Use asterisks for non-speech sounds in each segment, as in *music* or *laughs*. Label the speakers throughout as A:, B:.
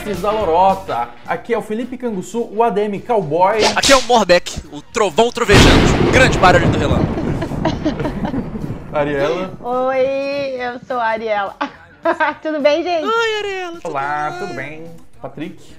A: Mestres da Lorota. Aqui é o Felipe Canguçu, o ADM Cowboy.
B: Aqui é o Morbeck, o trovão trovejante, grande barulho do relâmpago. *laughs*
A: Ariela.
C: Oi, eu sou a Ariela. *laughs* tudo bem, gente?
B: Oi, Ariela.
A: Olá, tudo bem? Patrick.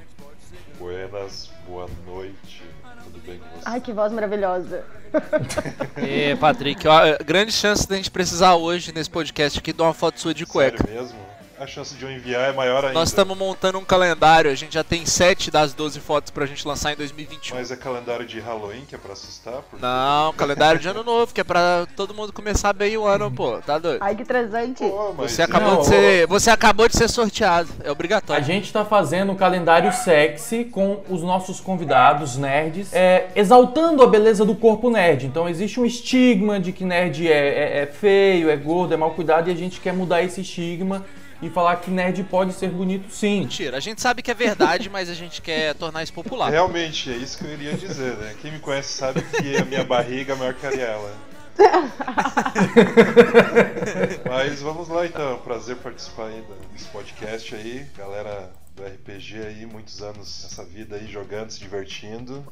D: Buenas, boa noite. Tudo bem com você?
C: Ai, que voz maravilhosa. *laughs*
B: E Patrick, ó, grande chance da gente precisar hoje nesse podcast aqui de uma foto sua de cueca.
D: Sério mesmo? A chance de eu enviar é maior ainda.
B: Nós estamos montando um calendário, a gente já tem 7 das 12 fotos pra gente lançar em 2021.
D: Mas é calendário de Halloween que é pra assustar? Porque...
B: Não, *laughs* calendário de ano novo, que é pra todo mundo começar bem o ano, pô. Tá doido?
C: Ai, que transante.
D: Pô, mas
B: Você acabou,
A: Não,
B: de ser, você acabou de ser sorteado, é obrigatório.
A: A gente tá fazendo um calendário sexy com os nossos convidados nerds, é, exaltando a beleza do corpo nerd. Então existe um estigma de que nerd é, é- é feio, é gordo, é mal cuidado e a gente quer mudar esse estigma e falar que nerd pode ser bonito sim.
B: Mentira, a gente sabe que é verdade, mas a gente quer tornar isso popular.
D: Realmente, é isso que eu iria dizer, né? Quem me conhece sabe que a minha barriga é maior que a Ariela. *laughs* Mas vamos lá então, prazer participar aí desse podcast aí, galera do RPG aí, muitos anos nessa vida aí jogando, se divertindo.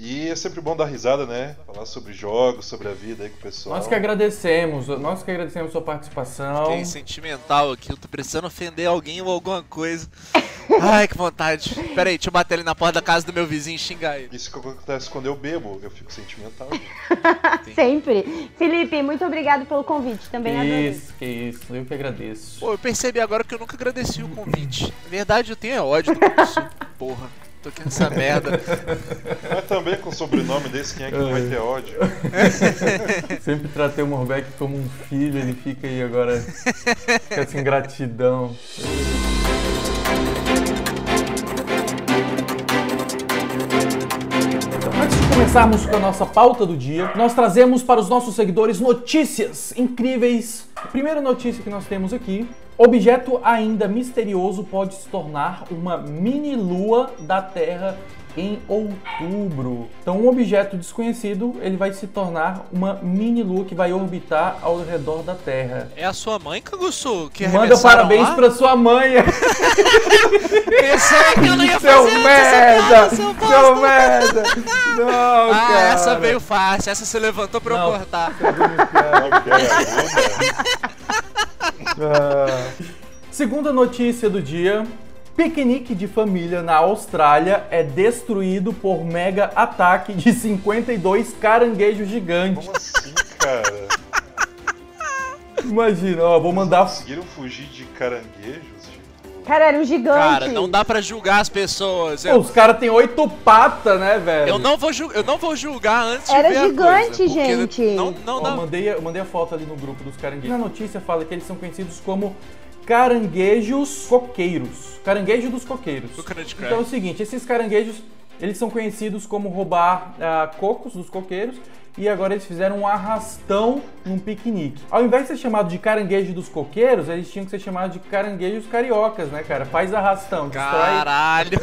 D: E é sempre bom dar risada, né? Falar sobre jogos, sobre a vida aí com o pessoal.
A: Nós que agradecemos, nós que agradecemos sua participação.
B: Tem sentimental aqui, eu tô precisando ofender alguém ou alguma coisa. *laughs* Ai, que vontade. Pera aí, deixa eu bater ali na porta da casa do meu vizinho e xingar ele.
D: Isso que acontece quando eu bebo, eu fico sentimental. *laughs*
C: Sempre. Felipe, muito obrigado pelo convite. Também
A: Que
C: adorei.
A: isso, que isso, eu que agradeço.
B: Pô, eu percebi agora que eu nunca agradeci o convite. Na verdade, eu tenho ódio do curso. *laughs* Porra, tô aqui nessa merda.
D: Mas também com o sobrenome desse, quem é que não vai ter ódio? *laughs*
A: Sempre tratei o Morbeck como um filho, ele fica aí agora com essa ingratidão. Começarmos com a nossa pauta do dia, nós trazemos para os nossos seguidores notícias incríveis. A primeira notícia que nós temos aqui: objeto ainda misterioso pode se tornar uma mini lua da Terra em outubro. Então, um objeto desconhecido ele vai se tornar uma mini lua que vai orbitar ao redor da Terra.
B: É a sua mãe, Kagusu, que
A: Manda parabéns
B: lá?
A: para sua mãe. *laughs*
B: Pensei que eu não ia
A: Seu
B: fazer essa
A: merda!
B: piada, seu
A: Seu merda! Não,
B: Ah,
A: cara.
B: essa veio fácil, essa você levantou pra eu
A: Não.
B: cortar.
D: Nome dela é.
A: Ah. Segunda notícia do dia. Piquenique de família na Austrália é destruído por mega ataque de 52 caranguejos gigantes.
D: Como assim, cara?
A: Imagina, ó, vou mandar.
D: Conseguiram fugir de caranguejos? Tipo...
C: Cara, era um gigante.
B: Cara, não dá pra julgar as pessoas.
A: Pô,
B: Eu,
A: os caras têm oito patas, né, velho?
B: eu não vou ju- eu não vou julgar antes
C: Era
B: de ver a
C: gigante,
B: coisa,
C: gente.
B: Não, não
A: Ó,
B: dá.
A: mandei, eu mandei a foto ali no grupo dos caranguejos. Na notícia fala que eles são conhecidos como caranguejos coqueiros. Caranguejo dos coqueiros. Então é o seguinte, esses caranguejos, eles são conhecidos como roubar ah, cocos dos coqueiros e agora eles fizeram um arrastão num piquenique. Ao invés de ser chamado de caranguejo dos coqueiros, eles tinham que ser chamados de caranguejos cariocas, né, cara? Faz arrastão, destrói,
B: Caralho. *laughs*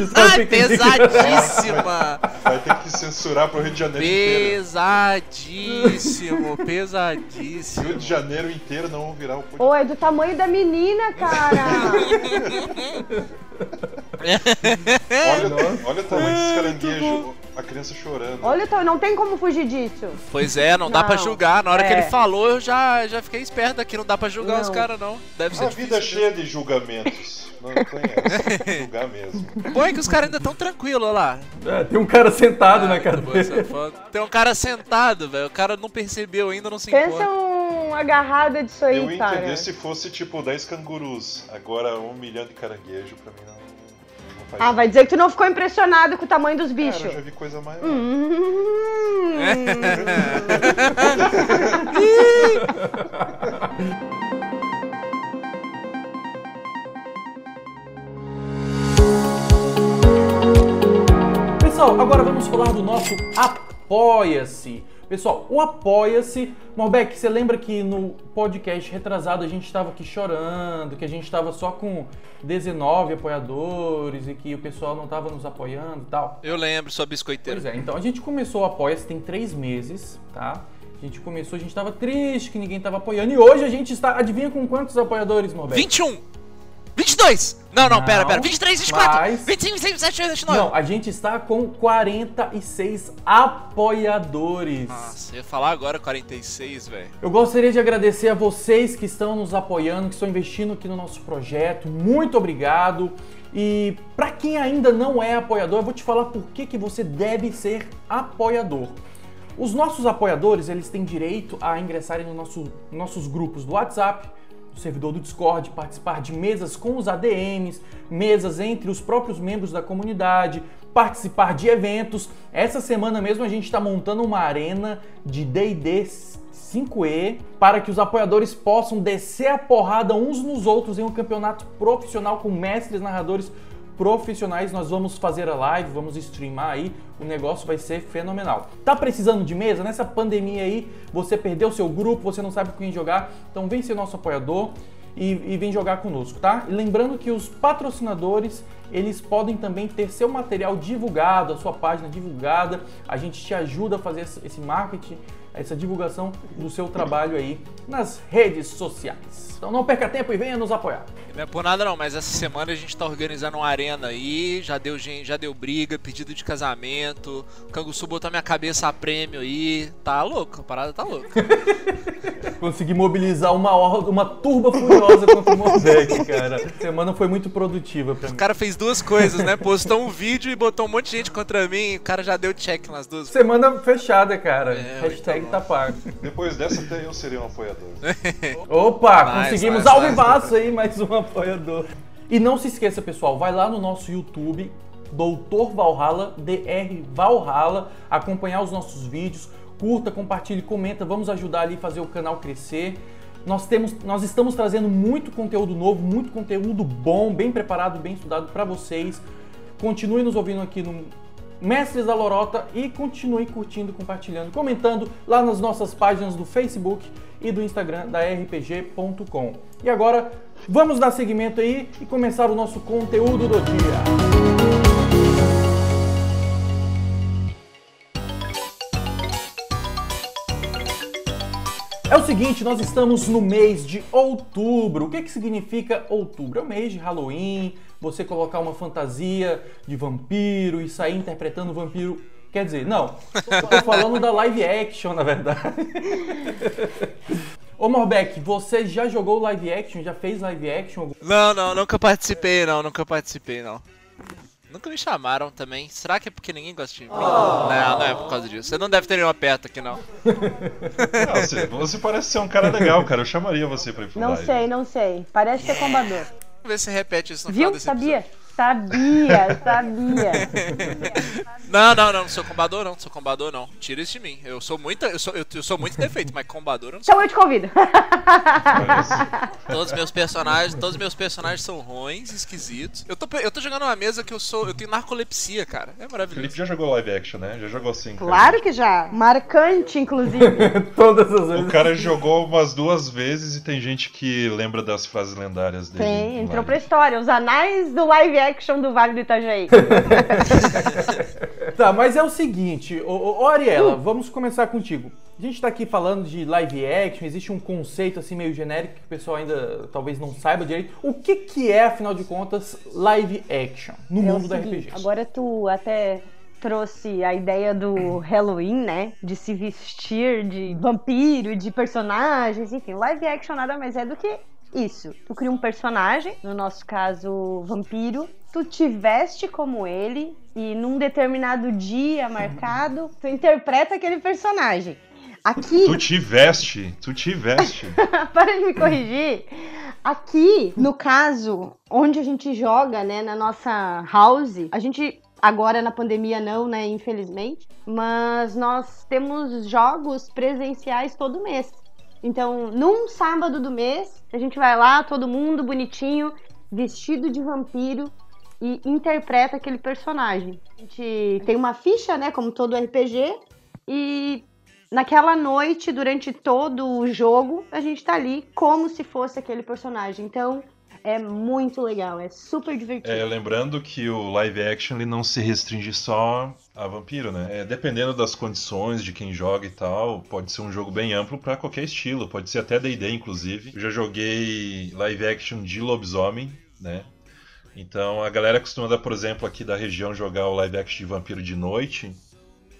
A: destrói
B: pesadíssima.
D: Vai ter que censurar pro Rio de Janeiro inteiro.
B: Pesadíssimo,
D: Rio
B: pesadíssimo.
D: de Janeiro inteiro não vão virar o podcast.
C: Ô, é do tamanho da menina, cara. *laughs*
D: Olha, olha o tamanho desses caranguejos. A criança chorando.
C: Olha, o tamanho, não tem como fugir disso.
B: Pois é, não, dá pra
C: Não,
B: julgar. Na hora que
C: é.
B: ele falou, eu já, já fiquei esperto aqui. Não dá pra julgar os
C: Não.
B: caras, não. Deve ser
D: A vida é
B: difícil.
D: cheia de julgamentos. Não tem essa. *laughs* Julgar mesmo.
B: Bom é que os caras ainda tão tranquilos olha lá.
A: É, tem um cara sentado na
B: Ah, bom
A: cadeira.
B: Tem um cara sentado, velho. O cara não percebeu ainda, não se
C: Pensa
B: importa.
C: uma agarrada disso aí,
D: Eu ia
C: cara.
D: entender se fosse tipo 10 cangurus. Agora um milhão de caranguejo pra mim não, faz
C: Ah, vai dizer que tu não ficou impressionado com o tamanho dos
D: Cara,
C: bichos.
D: eu já vi coisa maior.
C: Hum.
A: Pessoal, agora vamos falar do nosso Apoia-se. Pessoal, o Apoia-se. Morbeck, você lembra que no podcast retrasado a gente estava aqui chorando, que a gente estava só com 19 apoiadores e que o pessoal não estava nos apoiando e tal?
B: Eu lembro, sua biscoiteira.
A: Pois é, então a gente começou o Apoia-se tem três meses, tá? A gente começou, a gente tava triste que ninguém tava apoiando. E hoje a gente está. Adivinha com quantos apoiadores, Morbeck?
B: 21! 22! Não, não, pera,
A: Não,
B: pera. 23, 24,
A: mas-
B: 25, 26, 27, 28, 29.
A: Não, a gente está com 46 apoiadores.
B: Nossa, eu ia falar agora 46, velho.
A: Eu gostaria de agradecer a vocês que estão nos apoiando, que estão investindo aqui no nosso projeto. Muito obrigado. E para quem ainda não é apoiador, eu vou te falar por que, que você deve ser apoiador. Os nossos apoiadores, eles têm direito a ingressarem no nosso, nossos grupos do WhatsApp, do servidor do Discord, participar de mesas com os ADMs, mesas entre os próprios membros da comunidade, participar de eventos. Essa semana mesmo a gente está montando uma arena de D&D 5E para que os apoiadores possam descer a porrada uns nos outros em um campeonato profissional com mestres narradores profissionais. Nós vamos fazer a live, vamos streamar aí, o negócio vai ser fenomenal. Tá precisando de mesa? Nessa pandemia aí, você perdeu seu grupo, você não sabe com quem jogar, então vem ser nosso apoiador e, e vem jogar conosco, tá? E lembrando que os patrocinadores, eles podem também ter seu material divulgado, a sua página divulgada, a gente te ajuda a fazer esse marketing, essa divulgação do seu trabalho aí nas redes sociais. Então não perca tempo e venha nos apoiar.
B: Não é por nada não, mas essa semana a gente tá organizando uma arena aí, já deu gente, já deu briga, pedido de casamento, o Canguçu botou minha cabeça a prêmio aí, tá louco, a parada tá louca. *laughs*
A: Consegui mobilizar uma uma turba furiosa contra o Morbeck, cara. A semana foi muito produtiva pra mim.
B: O cara fez duas coisas, né? Postou um vídeo e botou um monte de gente contra mim, o cara já deu check nas duas.
A: Semana fechada, cara.
B: É,
A: Hashtag tá pago.
D: Depois dessa, até eu serei um apoiador. *laughs*
A: Opa,
B: Nice,
A: conseguimos
B: nice,
A: ao vivaço aí, mais um apoiador. E não se esqueça, pessoal, vai lá no nosso YouTube, Doutor Valhalla, DR Valhalla, acompanhar os nossos vídeos, curta, compartilhe, comenta, vamos ajudar ali a fazer o canal crescer. Nós, temos, nós estamos trazendo muito conteúdo novo, muito conteúdo bom, bem preparado, bem estudado para vocês. Continue nos ouvindo aqui no Mestres da Lorota e continue curtindo, compartilhando, comentando lá nas nossas páginas do Facebook e do Instagram da rpg.com. E agora, vamos dar seguimento aí e começar o nosso conteúdo do dia. É o seguinte, nós estamos no mês de outubro. O que, que significa outubro? É o mês de Halloween, você colocar uma fantasia de vampiro e sair interpretando vampiro. Quer dizer, não, tô falando da live action, na verdade. Ô Morbeck, você já jogou live action? Já fez live action?
B: Não, não, nunca participei não, nunca participei não. Nunca me chamaram também. Será que é porque ninguém gosta de mim? Não, não é por causa disso. Você não deve ter nenhuma perto aqui não.
D: Ah, você, você parece ser um cara legal, cara. Eu chamaria você pra ir pro
C: Não
D: live.
C: sei, não sei. Parece ser combador.
B: Vamos ver se repete isso no final
C: Viu?
B: desse
C: Sabia?
B: episódio.
C: Sabia, sabia.
B: Não, não, não, não sou combador não, não sou combador não. Tira isso de mim. Eu sou muito, eu sou, eu, eu sou muito defeito, mas combador eu não sou.
C: Então eu te convido.
B: Todos os meus personagens, todos os meus personagens são ruins, esquisitos. Eu tô, eu tô jogando uma mesa que eu sou, eu tenho narcolepsia, cara. É
D: O
B: maravilhoso.
D: Felipe já jogou live action, né? Já jogou assim. cara.
C: Claro que já. Marcante, inclusive. *laughs*
A: Todas as vezes.
D: O cara jogou umas duas vezes e tem gente que lembra das frases lendárias dele.
C: Tem,
D: em
C: entrou pra história. Os anais do live action do Vale do Itajaí. *laughs*
A: Tá, mas é o seguinte, ô, ô, ô, Ariela, vamos começar contigo. A gente tá aqui falando de live action, existe um conceito assim meio genérico que o pessoal ainda talvez não saiba direito. O que que é, afinal de contas, live action no
C: É
A: mundo do
C: seguinte,
A: RPG?
C: Agora tu até trouxe a ideia do Halloween, né? De se vestir de vampiro, de personagens, enfim. Live action nada mais é do que isso. Tu cria um personagem, no nosso caso, vampiro. Tu te veste como ele e num determinado dia marcado, tu interpreta aquele personagem. Aqui,
D: Tu te veste, tu te veste. *laughs*
C: para de me corrigir. Aqui, no caso, onde a gente joga, né, na nossa house, a gente agora na pandemia não, né, infelizmente, mas nós temos jogos presenciais todo mês. Então, num sábado do mês, a gente vai lá, todo mundo bonitinho, vestido de vampiro e interpreta aquele personagem. A gente tem uma ficha, né, como todo RPG, e naquela noite, durante todo o jogo, a gente tá ali como se fosse aquele personagem. Então, é muito legal, é super divertido.
D: É, lembrando que o live action ele não se restringe só a vampiro, né? É, dependendo das condições de quem joga e tal, pode ser um jogo bem amplo pra qualquer estilo, pode ser até D&D inclusive. Eu já joguei live action de lobisomem né? Então a galera costuma, por exemplo, aqui da região jogar o live action de vampiro de noite,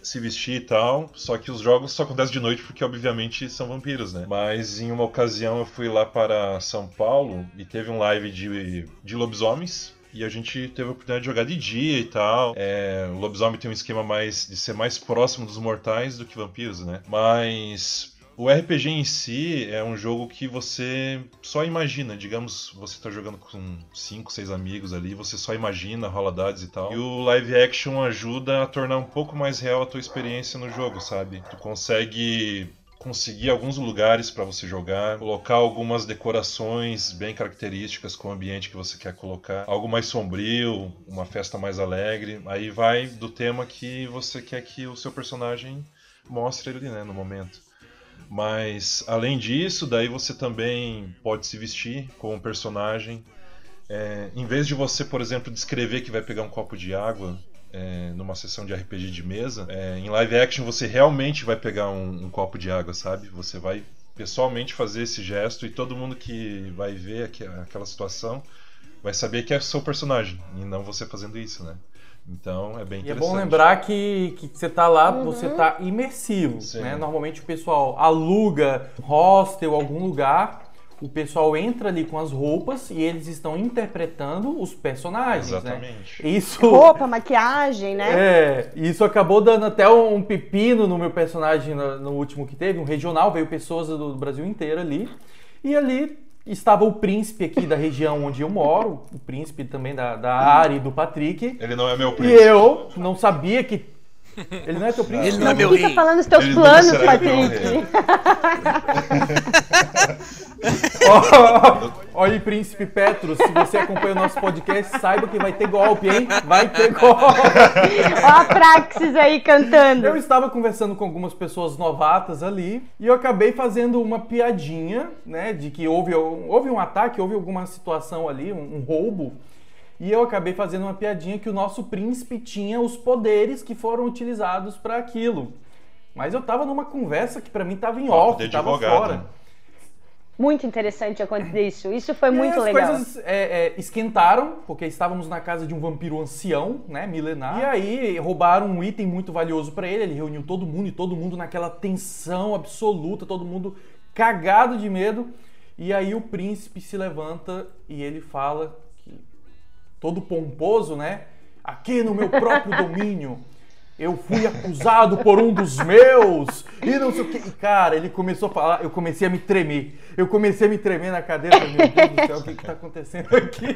D: se vestir e tal. Só que os jogos só acontecem de noite porque, obviamente, são vampiros, né? Mas em uma ocasião eu fui lá para São Paulo e teve um live de, de lobisomens. E a gente teve a oportunidade de jogar de dia e tal. É, o lobisomem tem um esquema mais de ser mais próximo dos mortais do que vampiros, né? Mas o RPG em si é um jogo que você só imagina. Digamos, você está jogando com 5, 6 amigos ali, você só imagina, rola dados e tal. E o live action ajuda a tornar um pouco mais real a tua experiência no jogo, sabe? Tu consegue conseguir alguns lugares para você jogar, colocar algumas decorações bem características com o ambiente que você quer colocar, algo mais sombrio, uma festa mais alegre. Aí vai do tema que você quer que o seu personagem mostre ali, né, no momento. Mas além disso, daí você também pode se vestir como um personagem. É, em vez de você, por exemplo, descrever que vai pegar um copo de água é, numa sessão de RPG de mesa, é, em live action você realmente vai pegar um, um, copo de água, sabe? Você vai pessoalmente fazer esse gesto e todo mundo que vai ver aquela situação vai saber que é seu personagem e não você fazendo isso, né? Então é bem interessante.
A: E é bom lembrar que, que você está lá, uhum. você está imersivo. Né? Normalmente o pessoal aluga hostel, algum lugar, o pessoal entra ali com as roupas e eles estão interpretando os personagens.
D: Né? Exatamente.
A: Né? Isso...
C: Roupa, maquiagem, né?
A: É, isso acabou dando até um pepino no meu personagem no, no último que teve, um regional, veio pessoas do Brasil inteiro ali. E ali estava o príncipe aqui da região onde eu moro, o príncipe também da, da Ari e do Patrick.
D: Ele não é meu príncipe.
A: E eu não sabia que. Ele não é teu príncipe?
B: Ele não é meu
C: rei.
B: Fica
C: falando os teus Ele planos, Patrick.
A: Olha aí, Príncipe Petros, se você acompanha o nosso podcast, saiba que vai ter golpe, hein? Vai ter golpe. Olha
C: a Praxis aí cantando.
A: Eu estava conversando com algumas pessoas novatas ali e eu acabei fazendo uma piadinha, né? De que houve, houve um ataque, houve alguma situação ali, um, um roubo. E eu acabei fazendo uma piadinha que o nosso príncipe tinha os poderes que foram utilizados para aquilo. Mas eu tava numa conversa que para mim tava em off, tava fora.
C: Muito interessante acontecer isso. Isso foi muito
A: as
C: legal.
A: As coisas é, é, esquentaram, porque estávamos na casa de um vampiro ancião, né, milenar. E aí roubaram um item muito valioso para ele. Ele reuniu todo mundo e todo mundo naquela tensão absoluta, todo mundo cagado de medo. E aí o príncipe se levanta e ele fala todo pomposo, né? Aqui no meu próprio *laughs* domínio eu fui acusado por um dos meus e não sei o que. E, cara, ele começou a falar, eu comecei a me tremer. Eu comecei a me tremer na cadeira. Meu Deus do céu, o que está acontecendo aqui?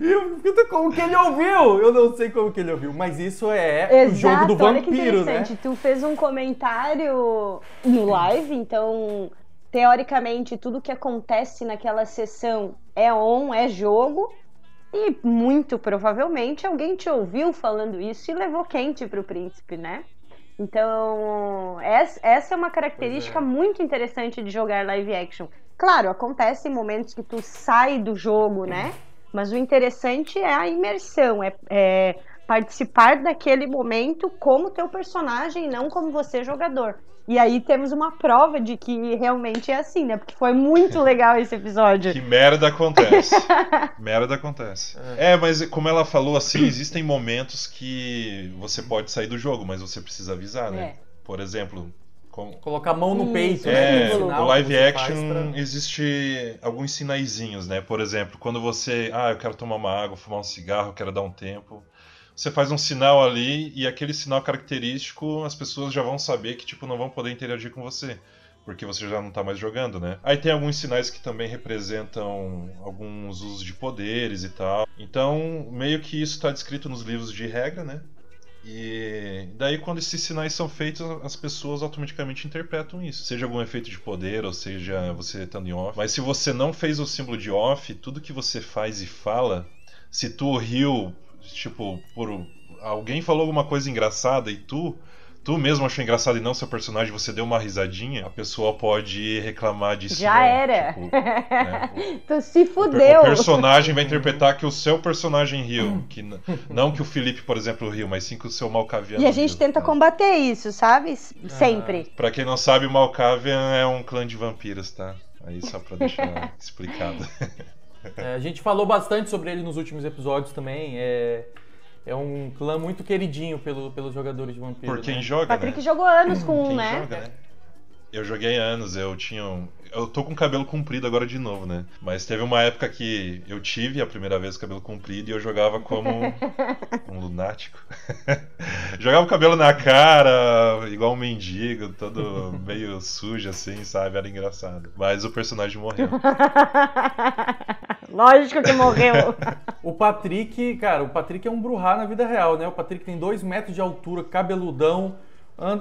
A: E eu, como que ele ouviu? Eu não sei como que ele ouviu, mas isso é Exato, o jogo do vampiro, né?
C: Tu fez um comentário no live, então teoricamente tudo que acontece naquela sessão é on, é jogo. E muito provavelmente alguém te ouviu falando isso e levou quente para o príncipe, né? Então, essa é uma característica é. muito interessante de jogar live action. Claro, acontece em momentos que tu sai do jogo, né? Mas o interessante é a imersão, é, é participar daquele momento como teu personagem, não como você jogador. E aí temos uma prova de que realmente é assim, né? Porque foi muito *laughs* legal esse episódio.
D: Que merda acontece. *laughs* merda acontece. É. é, mas como ela falou assim, existem momentos que você pode sair do jogo, mas você precisa avisar, né? É. Por exemplo, com...
A: Colocar a mão no peito,
D: né? É, no live action pra... existe alguns sinaizinhos, né? Por exemplo, quando você, ah, eu quero tomar uma água, fumar um cigarro, quero dar um tempo você faz um sinal ali e aquele sinal característico as pessoas já vão saber que tipo não vão poder interagir com você porque você já não está mais jogando, né? Aí tem alguns sinais que também representam alguns usos de poderes e tal. Então, meio que isso está descrito nos livros de regra, né? E daí, quando esses sinais são feitos, as pessoas automaticamente interpretam isso. Seja algum efeito de poder, ou seja você estando em off. Mas se você não fez o símbolo de off, tudo que você faz e fala, se tu riu tipo, por alguém falou alguma coisa engraçada e tu tu mesmo achou engraçado e não seu personagem, você deu uma risadinha, a pessoa pode reclamar disso.
C: Já
D: né?
C: era. Tipo, *laughs* né? tu se fudeu.
D: O personagem vai interpretar que o seu personagem riu. Que não que o Felipe, por exemplo, riu, mas sim que o seu Malkavian
C: E a gente riu, tenta né? combater isso, sabe? Sempre.
D: Ah, pra quem não sabe, o Malkavian é um clã de vampiros, tá? Aí só pra deixar *laughs* explicado. *laughs*
A: É, a gente falou bastante sobre ele nos últimos episódios também. É, é um clã muito queridinho pelo, pelos jogadores de Vampiro.
D: Por quem
A: né?
D: joga,
C: Patrick
D: né?
C: jogou anos com um, né?
D: joga, né? Eu joguei anos, eu tinha um... Eu tô com cabelo comprido agora de novo, né? Mas teve uma época que eu tive a primeira vez cabelo comprido e eu jogava como *laughs* um lunático. *laughs* jogava o cabelo na cara, igual um mendigo, todo *laughs* meio sujo assim, sabe? Era engraçado. Mas o personagem morreu.
C: Lógico que morreu.
A: O Patrick, cara, o Patrick é um Bruhá na vida real, né? O Patrick tem 2 metros de altura, cabeludão,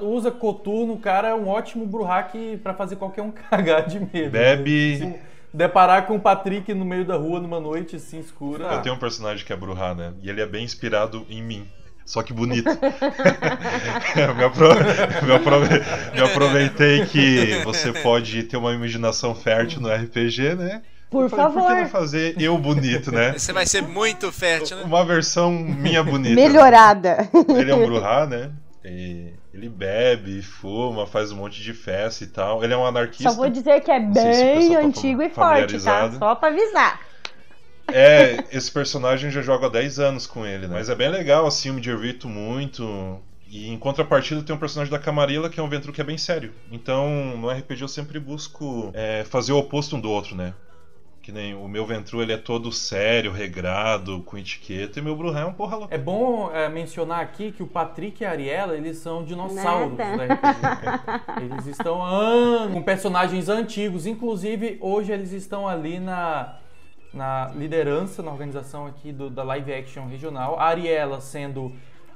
A: usa coturno, o cara é um ótimo Bruhá que, pra fazer qualquer um *laughs* cagar de medo.
D: Bebe.
A: Se deparar com o Patrick no meio da rua numa noite assim escura.
D: Eu tenho um personagem que é Bruhá, né? E ele é bem inspirado em mim. Só que bonito. eu *laughs* *laughs* me, apro- me aprove- me aproveitei que você pode ter uma imaginação fértil no RPG, né?
C: Por
D: Eu falei, Por que
C: favor.
D: não fazer eu bonito, né?
B: Você vai ser muito fértil, né?
D: Uma versão minha bonita.
C: Melhorada.
D: Ele é um Bruhá, né? E ele bebe, fuma, faz um monte de festa e tal. Ele é um anarquista.
C: Só vou dizer que é
D: se
C: bem
D: pessoal tá
C: antigo e forte, tá? Só pra avisar.
D: É, esse personagem já jogo há 10 anos com ele, né? Mas é bem legal, assim, eu me divirto muito. E em contrapartida tem um personagem da Camarilla que é um Ventru que é bem sério. Então, no RPG eu sempre busco é, fazer o oposto um do outro, né? Que nem o meu Ventru, ele é todo sério, regrado, com etiqueta, e meu Bruhá é um porra louca.
A: É bom é, mencionar aqui que o Patrick e a Ariela, eles são dinossauros
C: Nada.
A: RPG. Eles estão anos com personagens antigos. Inclusive, hoje eles estão ali na, na liderança, na organização aqui do, da live action regional. A Ariela sendo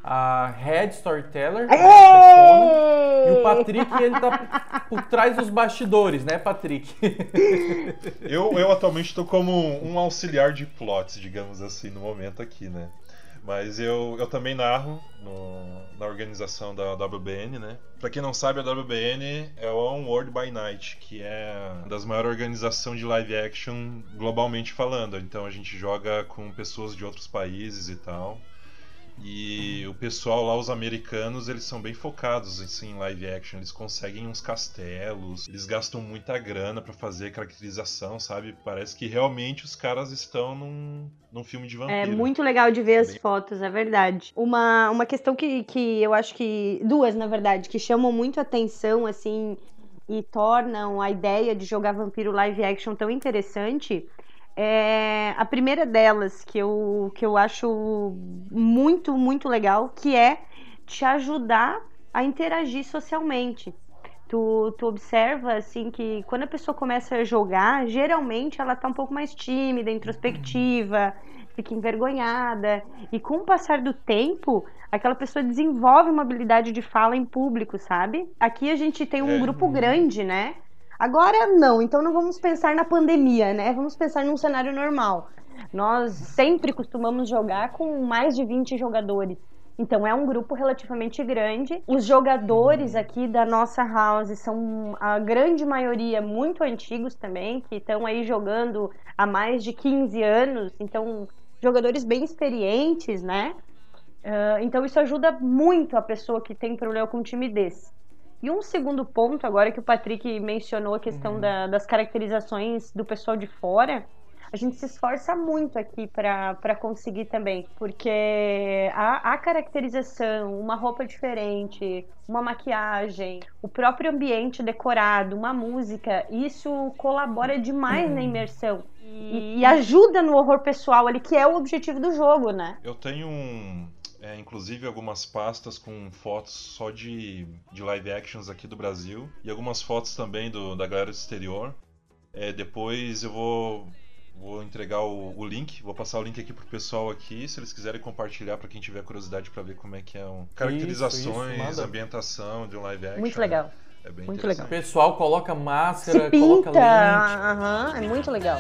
A: a head storyteller, né, chefona, e o Patrick, ele tá *laughs* por trás dos bastidores, né, Patrick? *laughs*
D: Eu, eu atualmente estou como um auxiliar de plots, digamos assim, no momento aqui, né? Mas eu, eu também narro no- na organização da WBN, né? Pra quem não sabe, a WBN é o One World by Night, que é uma das maiores organizações de live action globalmente falando. Então a gente joga com pessoas de outros países e tal. E o pessoal lá, os americanos, eles são bem focados assim, em live action. Eles conseguem uns castelos, eles gastam muita grana pra fazer caracterização, sabe? Parece que realmente os caras estão num, num filme de vampiro.
C: É muito legal de ver as
D: Bem-
C: fotos, é verdade. Uma, uma questão que, que eu acho que. Duas, na verdade, que chamam muito atenção, assim, e tornam a ideia de jogar vampiro live action tão interessante. É a primeira delas que eu, que eu acho muito, muito legal, que é te ajudar a interagir socialmente. Tu, tu observa assim que quando a pessoa começa a jogar, geralmente ela tá um pouco mais tímida, introspectiva, fica envergonhada. E com o passar do tempo, aquela pessoa desenvolve uma habilidade de fala em público, sabe? Aqui a gente tem um
D: É.
C: grupo grande, né? Agora não, então não vamos pensar na pandemia, né? Vamos pensar num cenário normal. Nós sempre costumamos jogar com mais de 20 jogadores. Então é um grupo relativamente grande. Os jogadores aqui da nossa house são a grande maioria muito antigos também, que estão aí jogando há mais de 15 anos. Então, jogadores bem experientes, né? Ah, então isso ajuda muito a pessoa que tem problema com timidez. E um segundo ponto, agora que o Patrick mencionou a questão da- das caracterizações do pessoal de fora, a gente se esforça muito aqui para conseguir também, porque a, a caracterização, uma roupa diferente, uma maquiagem, o próprio ambiente decorado, uma música, isso colabora demais na imersão e, e ajuda no horror pessoal ali, que é o objetivo do jogo, né?
D: Eu tenho um. É, inclusive algumas pastas com fotos só de, de live actions aqui do Brasil e algumas fotos também do, da galera do exterior. É, depois eu vou, vou entregar o, o link, vou passar o link aqui pro pessoal aqui, se eles quiserem compartilhar para quem tiver curiosidade para ver como é que é um caracterizações,
A: isso, manda.
D: ambientação de um live action.
C: Muito legal.
D: É bem
C: Muito
A: O
D: interessante.
A: pessoal coloca máscara,
C: Se
A: coloca
C: pinta,
A: lente.
C: aham, é muito legal.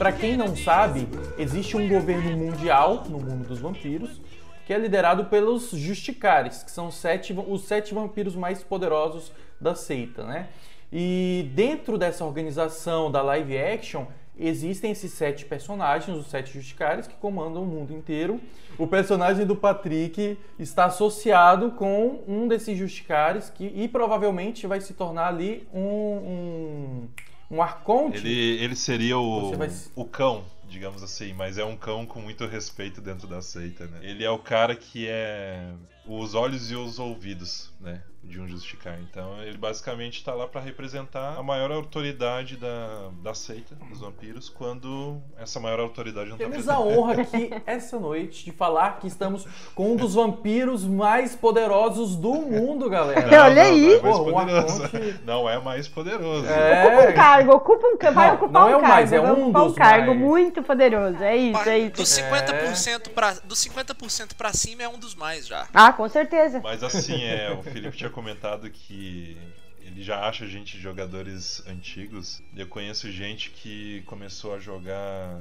A: Pra quem não sabe, existe um governo mundial no mundo dos vampiros que é liderado pelos Justicares, que são os sete, os sete vampiros mais poderosos da seita, né? E dentro dessa organização da live action existem esses sete personagens, os sete Justicares, que comandam o mundo inteiro. O personagem do Patrick está associado com um desses Justicares que, e provavelmente vai se tornar ali um, um um arconte.
D: Ele, ele seria o,
A: vai-
D: o cão, digamos assim, mas é um cão com muito respeito dentro da seita, né? Ele é o cara que é os olhos e os ouvidos, né? De um justificar. Então ele basicamente tá lá pra representar a maior autoridade da, da seita dos vampiros quando essa maior autoridade não tá
A: Temos
D: presente.
A: a honra aqui essa noite de falar que estamos com um dos vampiros mais poderosos do mundo, galera.
C: Não, Olha aí.
D: Não, é mais
A: Pô,
D: poderoso.
A: arconte-
D: Não é mais poderoso.
C: Ocupa um cargo, ocupa um cargo. Vai
A: Não,
C: ocupar
A: não
C: um
A: é o
C: cargo.
A: mais, é
C: vai
A: um
C: ocupar
A: dos
C: um cargo
A: mais.
C: muito poderoso. É isso, é
B: Do
C: isso.
B: 50%, pra, do 50 pra cima é um dos mais já.
C: Ah, com certeza.
D: Mas assim, é, *laughs* o Felipe tinha comentado que ele já acha gente de jogadores antigos. Eu conheço gente que começou a jogar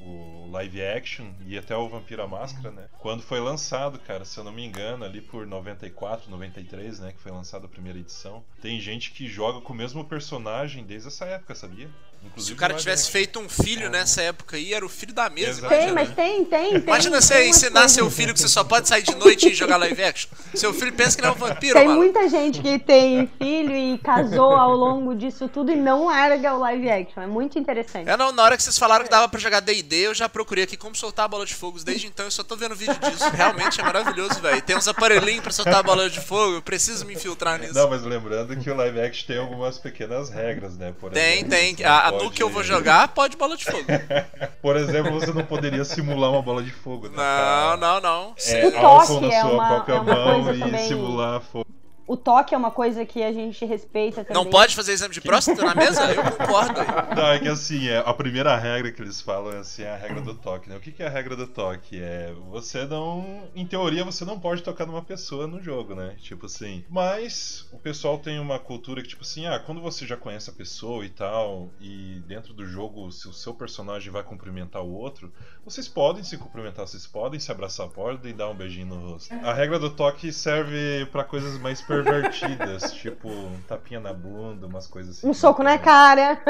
D: o live action e até o Vampira Máscara, né? Quando foi lançado, cara, se eu não me engano, ali por 94, 93, né, que foi lançada a primeira edição. Tem gente que joga com o mesmo personagem desde essa época, sabia?
B: Se
D: Inclusive
B: o cara tivesse
D: action.
B: feito um filho nessa época aí, era o filho da mesa,
D: Exato.
C: Tem,
B: imagina.
C: mas tem, tem, tem.
B: Imagina você
C: tem umas
B: ensinar seu filho que você só pode sair de noite e jogar live action. Seu filho pensa que ele é um vampiro,
C: Tem
B: mano.
C: muita gente que tem filho e casou ao longo disso tudo e não larga o live action. É muito interessante.
B: É, não, na hora que vocês falaram que dava pra jogar D&D, eu já procurei aqui como soltar a bola de fogo. Desde então eu só tô vendo vídeo disso. Realmente é maravilhoso, velho. Tem uns aparelhinhos pra soltar a bola de fogo, eu preciso me infiltrar nisso.
D: Não, mas lembrando que o live action tem algumas pequenas regras, né? Por
B: Tem,
D: exemplo,
B: tem.
D: você
B: A, a
D: pode-
B: que eu vou jogar, pode bola de fogo. *laughs*
D: Por exemplo, você não poderia simular uma bola de fogo, né?
B: Não, não, não.
D: É,
C: O toque é
D: sua
C: uma-
D: própria
C: é uma
D: mão
C: coisa
D: e
C: também-
D: simular fogo.
C: O toque é uma coisa que a gente respeita também.
B: Não pode fazer exame de próstata na mesa? Eu concordo.
D: Não, é que assim, é, a primeira regra que eles falam é assim, é a regra do toque, né? O que, que é a regra do toque? É você não. Em teoria, você não pode tocar numa pessoa no jogo, né? Tipo assim. Mas o pessoal tem uma cultura que, tipo assim, ah, quando você já conhece a pessoa e tal, e dentro do jogo, se o seu personagem vai cumprimentar o outro, vocês podem se cumprimentar, vocês podem se abraçar, podem dar um beijinho no rosto. A regra do toque serve pra coisas mais pervertidas, tipo um tapinha na bunda, umas coisas assim.
C: Um soco na cara. *laughs*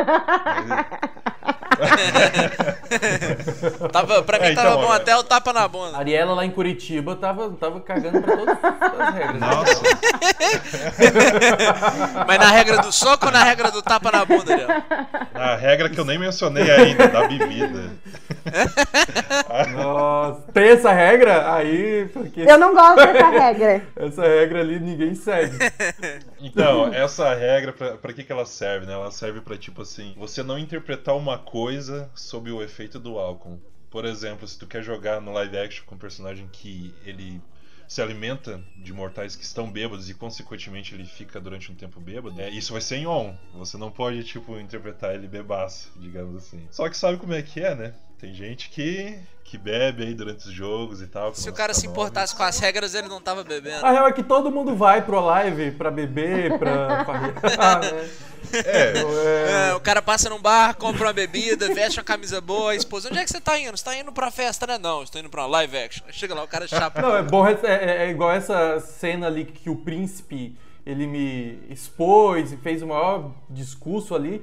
B: Tava, pra mim
D: É,
B: tava
D: então,
B: bom
D: ó,
B: até o tapa na bunda.
A: A Ariela lá em Curitiba tava, tava cagando pra todas as regras.
D: Nossa, *laughs*
B: Mas na regra do soco ou na regra do tapa na bunda, Ariel?
D: a regra que eu nem mencionei ainda, da bebida.
A: Nossa, tem essa regra? Aí, porque
C: Eu não gosto dessa *laughs* regra.
A: essa regra ali ninguém *laughs*
D: Então, essa regra, pra que, que ela serve, né? Ela serve pra, tipo assim, você não interpretar uma coisa sob o efeito do álcool. Por exemplo, se tu quer jogar no live action com um personagem que ele se alimenta de mortais que estão bêbados e consequentemente ele fica durante um tempo bêbado, é, isso vai ser em on. Você não pode, tipo, interpretar ele bebaço, digamos assim. Só que sabe como é que é, né? Tem gente que, que bebe aí durante os jogos e tal.
B: Se o cara
D: tá
B: se importasse com as regras, ele não tava bebendo.
A: A real é que todo mundo vai pro live pra beber, pra farrear, *laughs* né?
D: É,
A: é-
B: É, o cara passa num bar, compra uma bebida, veste uma camisa boa, a esposa, onde é que você tá indo? Você tá indo pra festa, né? Não, estou indo pra uma live action. Chega lá, o cara *laughs* chapa.
A: Não, é bom, é, é- é igual essa cena ali que o príncipe ele me expôs e fez o maior discurso ali.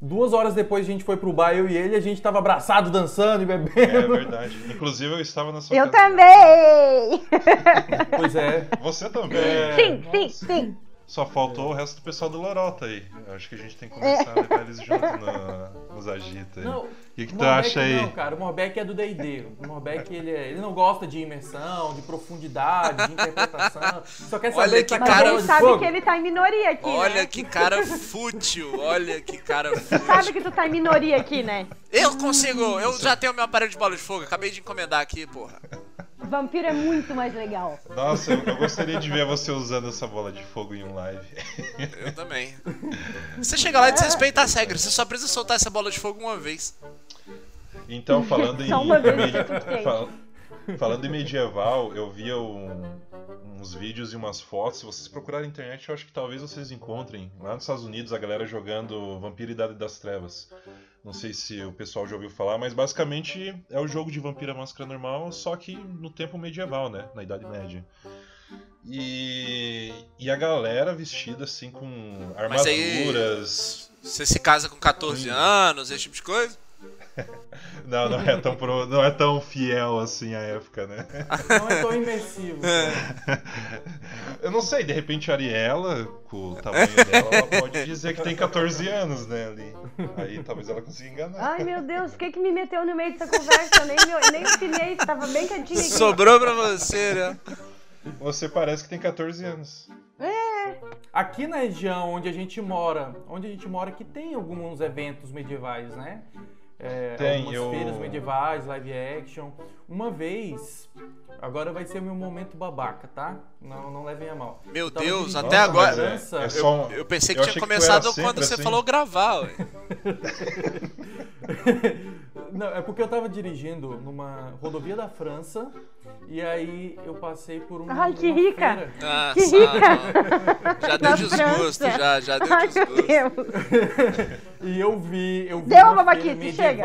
A: Duas horas depois a gente foi pro bar, eu e ele, a gente tava abraçado, dançando e
D: é
A: bebendo.
D: verdade. Inclusive eu estava na sua
C: Eu
D: casa.
C: também! *laughs*
A: pois é.
D: Você também.
A: É.
C: Sim, sim,
D: Nossa.
C: sim.
D: Só faltou o resto do pessoal do Lorota aí. Eu acho que a gente tem que começar a levar eles junto no, nos agita aí.
A: Não,
D: que, que tu
A: Morbeck
D: acha aí?
A: Não, cara, o Morbeck é do D&D. O Morbeck, ele, é- ele não gosta de imersão, de profundidade, de interpretação. Só quer
B: Olha
A: saber
B: que
A: tá
C: Mas
A: a
B: cara-
C: ele sabe
A: fogo.
C: que ele tá em minoria aqui,
B: Olha
C: né?
B: que cara fútil, olha que cara
C: Sabe
B: fútil.
C: que tu tá em minoria aqui, né?
B: Eu consigo, eu já tenho meu aparelho de bola de fogo, acabei de encomendar aqui, porra.
C: Vampiro é muito mais legal.
D: Nossa, eu, eu gostaria de ver você usando essa bola de fogo em um live.
B: Eu também. Você chega lá e desrespeita as regras, você só precisa soltar essa bola de fogo uma vez.
D: Então, falando *laughs* em.
C: Só uma vez
D: medi- fal- Falando em medieval, eu via um- uns vídeos e umas fotos. Se vocês procurarem na internet, eu acho que talvez vocês encontrem. Lá nos Estados Unidos, a galera jogando Vampiro Idade das Trevas. Não sei se o pessoal já ouviu falar, mas basicamente é o jogo de Vampira Máscara normal, só que no tempo medieval, né? Na Idade Média. E, e a galera vestida assim com
B: Mas aí-
D: armaduras.
B: Você se casa com 14 anos, esse tipo de coisa? *laughs*
D: Não, não é tão, pro, não é tão fiel assim à época, né?
A: Não é tão imersivo. cara. *laughs*
D: Eu não sei, de repente a Ariela, com o tamanho dela, ela pode dizer que tem 14 anos, né, ali. Aí talvez ela consiga enganar.
C: Ai, meu Deus, o que que me meteu no meio dessa conversa? Eu nem, nem opinei, tava bem quietinho aqui.
B: Sobrou pra você, né?
D: Você parece que tem 14 anos.
A: Aqui na região onde a gente mora, onde a gente mora, que tem alguns eventos medievais, né? É,
D: Tem,
A: algumas
D: eu-
A: feiras medievais, live action. Uma vez, agora vai ser o meu momento babaca, tá? Não, não levem a mal.
B: Meu
A: Eu tava
B: Deus, até agora-
A: França.
D: É só um-
B: Eu pensei que
D: Eu
B: tinha
D: que
B: começado
D: sempre
B: quando você
D: assim.
B: falou gravar, ué. *laughs*
A: Não, é porque eu tava dirigindo numa rodovia da França e aí eu passei por um.
C: Ai, que rica!
A: feira.
B: Ah,
C: Que
B: sabe,
C: rica!
B: não. Já deu
C: Na
B: desgosto,
C: França.
B: já, já deu
C: Ai, meu
B: desgosto.
C: Deus.
A: E eu vi. Eu vi
C: Deu uma
A: feira
C: chega.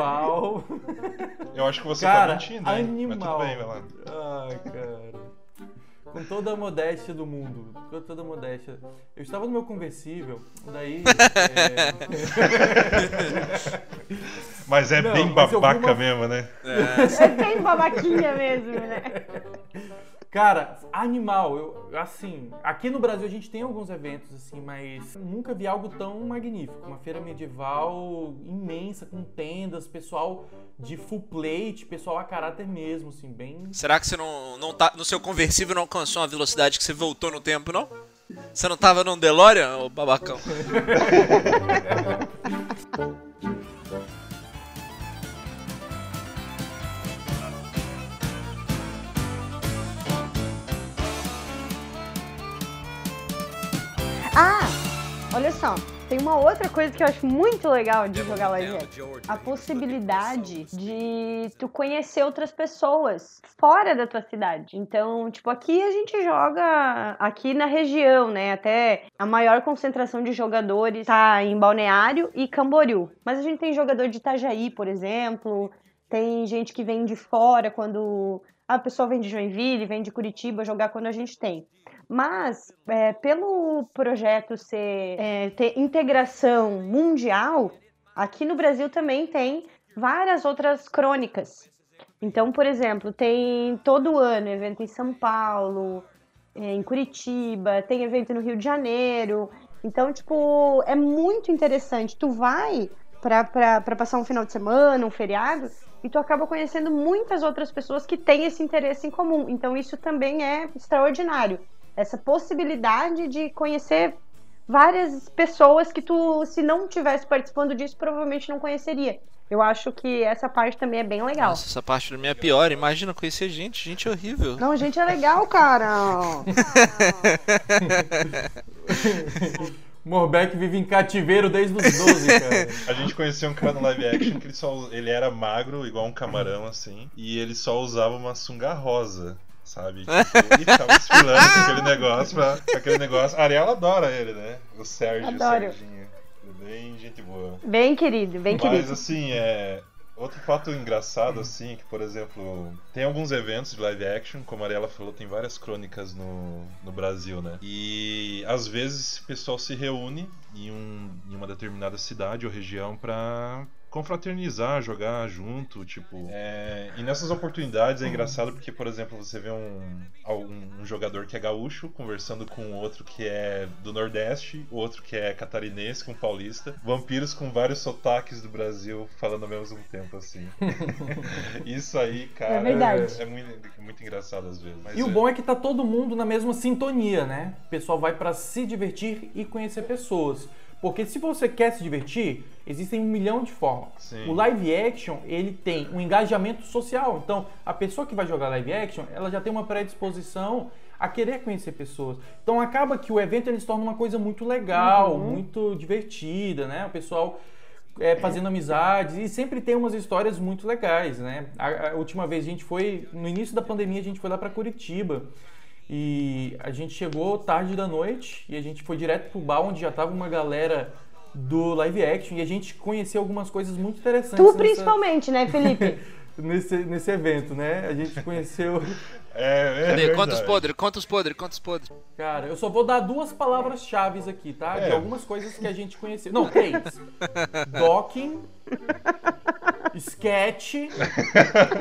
C: *laughs*
D: Eu acho que você
A: Cara,
D: tá mentindo, hein? Mas tudo
A: animal.
D: bem, vai lá.
A: Ai, cara. Com toda a modéstia do mundo. Com toda a modéstia. Eu estava no meu conversível, daí. é, *laughs*
D: Mas é
A: Não,
D: bem babaca
A: uma-
D: mesmo, né?
C: É bem babaquinha mesmo, né? *laughs*
A: Cara, animal, eu, assim, aqui no Brasil a gente tem alguns eventos assim, mas nunca vi algo tão magnífico. Uma feira medieval imensa, com tendas, pessoal de full plate, pessoal a caráter mesmo, assim, bem.
B: Será que você não, não tá. No seu conversível não alcançou uma velocidade que você voltou no tempo, não? Você não tava num DeLorean, ô babacão? *laughs*
C: Ah, olha só. Tem uma outra coisa que eu acho muito legal de jogar live action. A possibilidade de tu conhecer outras pessoas fora da tua cidade. Então, tipo, aqui a gente joga aqui na região, né? Até a maior concentração de jogadores tá em Balneário e Camboriú. Mas a gente tem jogador de Itajaí, por exemplo. Tem gente que vem de fora quando a pessoa vem de Joinville, vem de Curitiba jogar quando a gente tem. Mas, é, pelo projeto ser é, ter integração mundial, aqui no Brasil também tem várias outras crônicas. Então, por exemplo, tem todo ano evento em São Paulo, é, em Curitiba, tem evento no Rio de Janeiro. Então, tipo, é muito interessante. Tu vai pra passar um final de semana, um feriado, e tu acaba conhecendo muitas outras pessoas que têm esse interesse em comum. Então, isso também é extraordinário. Essa possibilidade de conhecer várias pessoas que tu, se não tivesse participando disso, provavelmente não conheceria. Eu acho que essa parte também é bem legal.
B: Nossa, essa parte pra mim é pior. Imagina conhecer gente, gente horrível.
C: Não, gente, é legal, cara. *laughs*
A: Morbeck vive em cativeiro desde os 12, cara.
D: A gente conheceu um cara no live action que ele só ele era magro, igual um camarão, assim, e ele só usava uma sunga rosa. Sabe? Tipo, e tava desfilando com aquele negócio pra, aquele negócio. A Ariela adora ele, né? O Sérgio,
C: Adoro.
D: o Serginho. Bem gente boa.
C: Bem querido, bem
D: Mas
C: querido.
D: assim, é. Outro fato engraçado, assim, que, por exemplo, tem alguns eventos de live action, como a Ariela falou, tem várias crônicas no, no Brasil, né? E às vezes o pessoal se reúne em, um, em uma determinada cidade ou região pra confraternizar, jogar junto, tipo. é, e nessas oportunidades é engraçado porque, por exemplo, você vê um, um, um jogador que é gaúcho conversando com outro que é do Nordeste, outro que é catarinense com paulista, vampiros com vários sotaques do Brasil falando ao mesmo tempo, assim. *laughs* Isso aí, cara,
C: É verdade.
D: é muito, muito engraçado às vezes. Mas
A: E o bom é que tá todo mundo na mesma sintonia, né? O pessoal vai pra se divertir e conhecer pessoas. Porque se você quer se divertir, existem um milhão de formas.
D: Sim.
A: O live action, ele tem um engajamento social. Então, a pessoa que vai jogar live action, ela já tem uma predisposição a querer conhecer pessoas. Então, acaba que o evento ele se torna uma coisa muito legal, muito divertida, né? O pessoal é, fazendo amizades e sempre tem umas histórias muito legais, né? A, a última vez a gente foi, no início da pandemia, a gente foi lá para Curitiba e a gente chegou tarde da noite e a gente foi direto pro bar onde já tava uma galera do live action e a gente conheceu algumas coisas muito interessantes.
C: Tu
A: nessa-
C: principalmente, né, Felipe? *laughs*
A: Nesse, nesse evento, né? A gente conheceu. *laughs*
D: É, é
B: Cadê?
D: verdade.
B: Quantos podres? Quantos podres? Quantos podres?
A: Cara, eu só vou dar duas palavras-chave aqui, tá? De
D: É.
A: algumas coisas que a gente conheceu. Não, três: *laughs* docking, sketch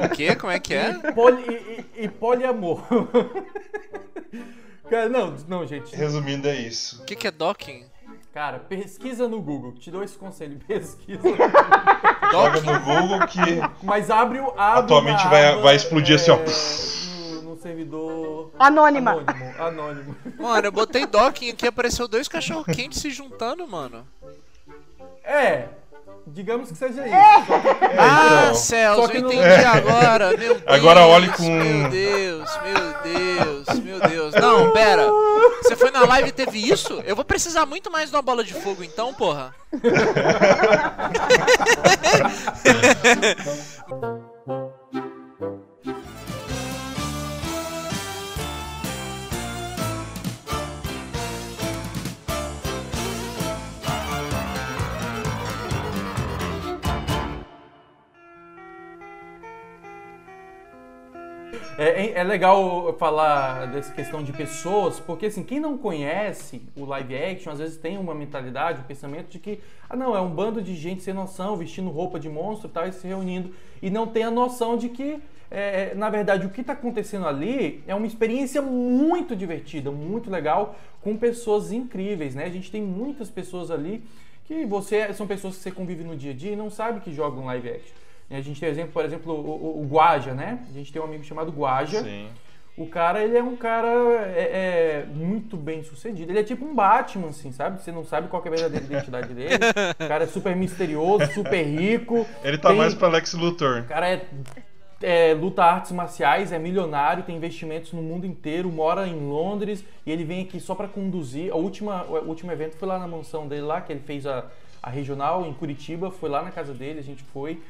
B: O quê? Como é que é?
A: poli- e, e- e poliamor. *laughs* Cara, não, não, gente.
D: Resumindo, é isso.
B: O que, que é docking?
A: Cara, pesquisa no Google. Te dou esse conselho, *laughs* pesquisa.
D: Joga no Google que
A: Mas abre o. Abre
D: Atualmente vai-
A: aba,
D: vai explodir assim, ó.
A: No, no servidor.
C: Anônima.
A: Anônimo. Anônimo.
B: Mano, eu botei docking aqui apareceu dois cachorro quentes se juntando, mano.
A: É. Digamos que seja isso.
B: Ah,
D: então.
B: céus,
A: Só
B: eu entendi agora. *laughs* Meu Deus.
D: Agora olhe com-
B: Meu Deus, meu Deus, meu Deus. Não, pera. Você foi na live e teve isso? Eu vou precisar muito mais de uma bola de fogo então, porra. *laughs*
A: É, é- é legal falar dessa questão de pessoas, porque assim, quem não conhece o live action, às vezes tem uma mentalidade, um pensamento de que, ah não, é um bando de gente sem noção, vestindo roupa de monstro e tal, e se reunindo, e não tem a noção de que, é, na verdade, o que está acontecendo ali é uma experiência muito divertida, muito legal, com pessoas incríveis, né? A gente tem muitas pessoas ali que você são pessoas que você convive no dia a dia e não sabe que jogam live action. A gente tem exemplo, por exemplo, o, o, o Guaja, né? A gente tem um amigo chamado Guaja.
D: Sim.
A: O cara, ele é um cara é, é, muito bem sucedido. Ele é tipo um Batman, assim, sabe? Você não sabe qual é a verdadeira identidade dele. O cara é super misterioso, super rico.
D: Ele tá
A: Tem-
D: mais pra Lex Luthor.
A: O cara é, é, luta artes marciais, é milionário, tem investimentos no mundo inteiro, mora em Londres e ele vem aqui só pra conduzir. A última, o último evento foi lá na mansão dele, lá que ele fez a, a regional em Curitiba, foi lá na casa dele, a gente foi.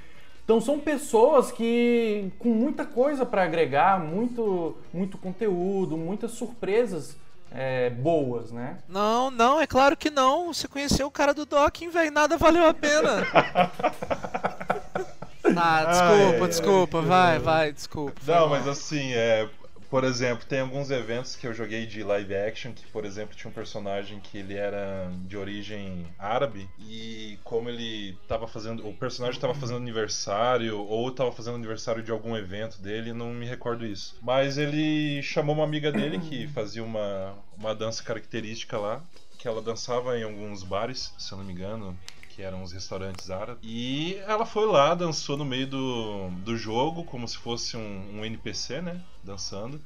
A: Então são pessoas que com muita coisa pra agregar, muito, muito conteúdo, muitas surpresas é, boas, né?
B: Não, não, é claro que não. Você conheceu o cara do docking, velho. Nada valeu a pena. *laughs* Ah, desculpa,
D: Ai,
B: desculpa, vai, vai, desculpa.
D: Não, mas assim, é, por exemplo, tem alguns eventos que eu joguei de live action que, por exemplo, tinha um personagem que ele era de origem árabe e como ele tava fazendo, o personagem estava fazendo aniversário ou estava fazendo aniversário de algum evento dele, não me recordo isso. Mas ele chamou uma amiga dele que fazia uma, uma dança característica lá, que ela dançava em alguns bares, se eu não me engano, que eram os restaurantes árabes. E ela foi lá, dançou no meio do, do jogo, como se fosse um, um NPC, né? Dançando.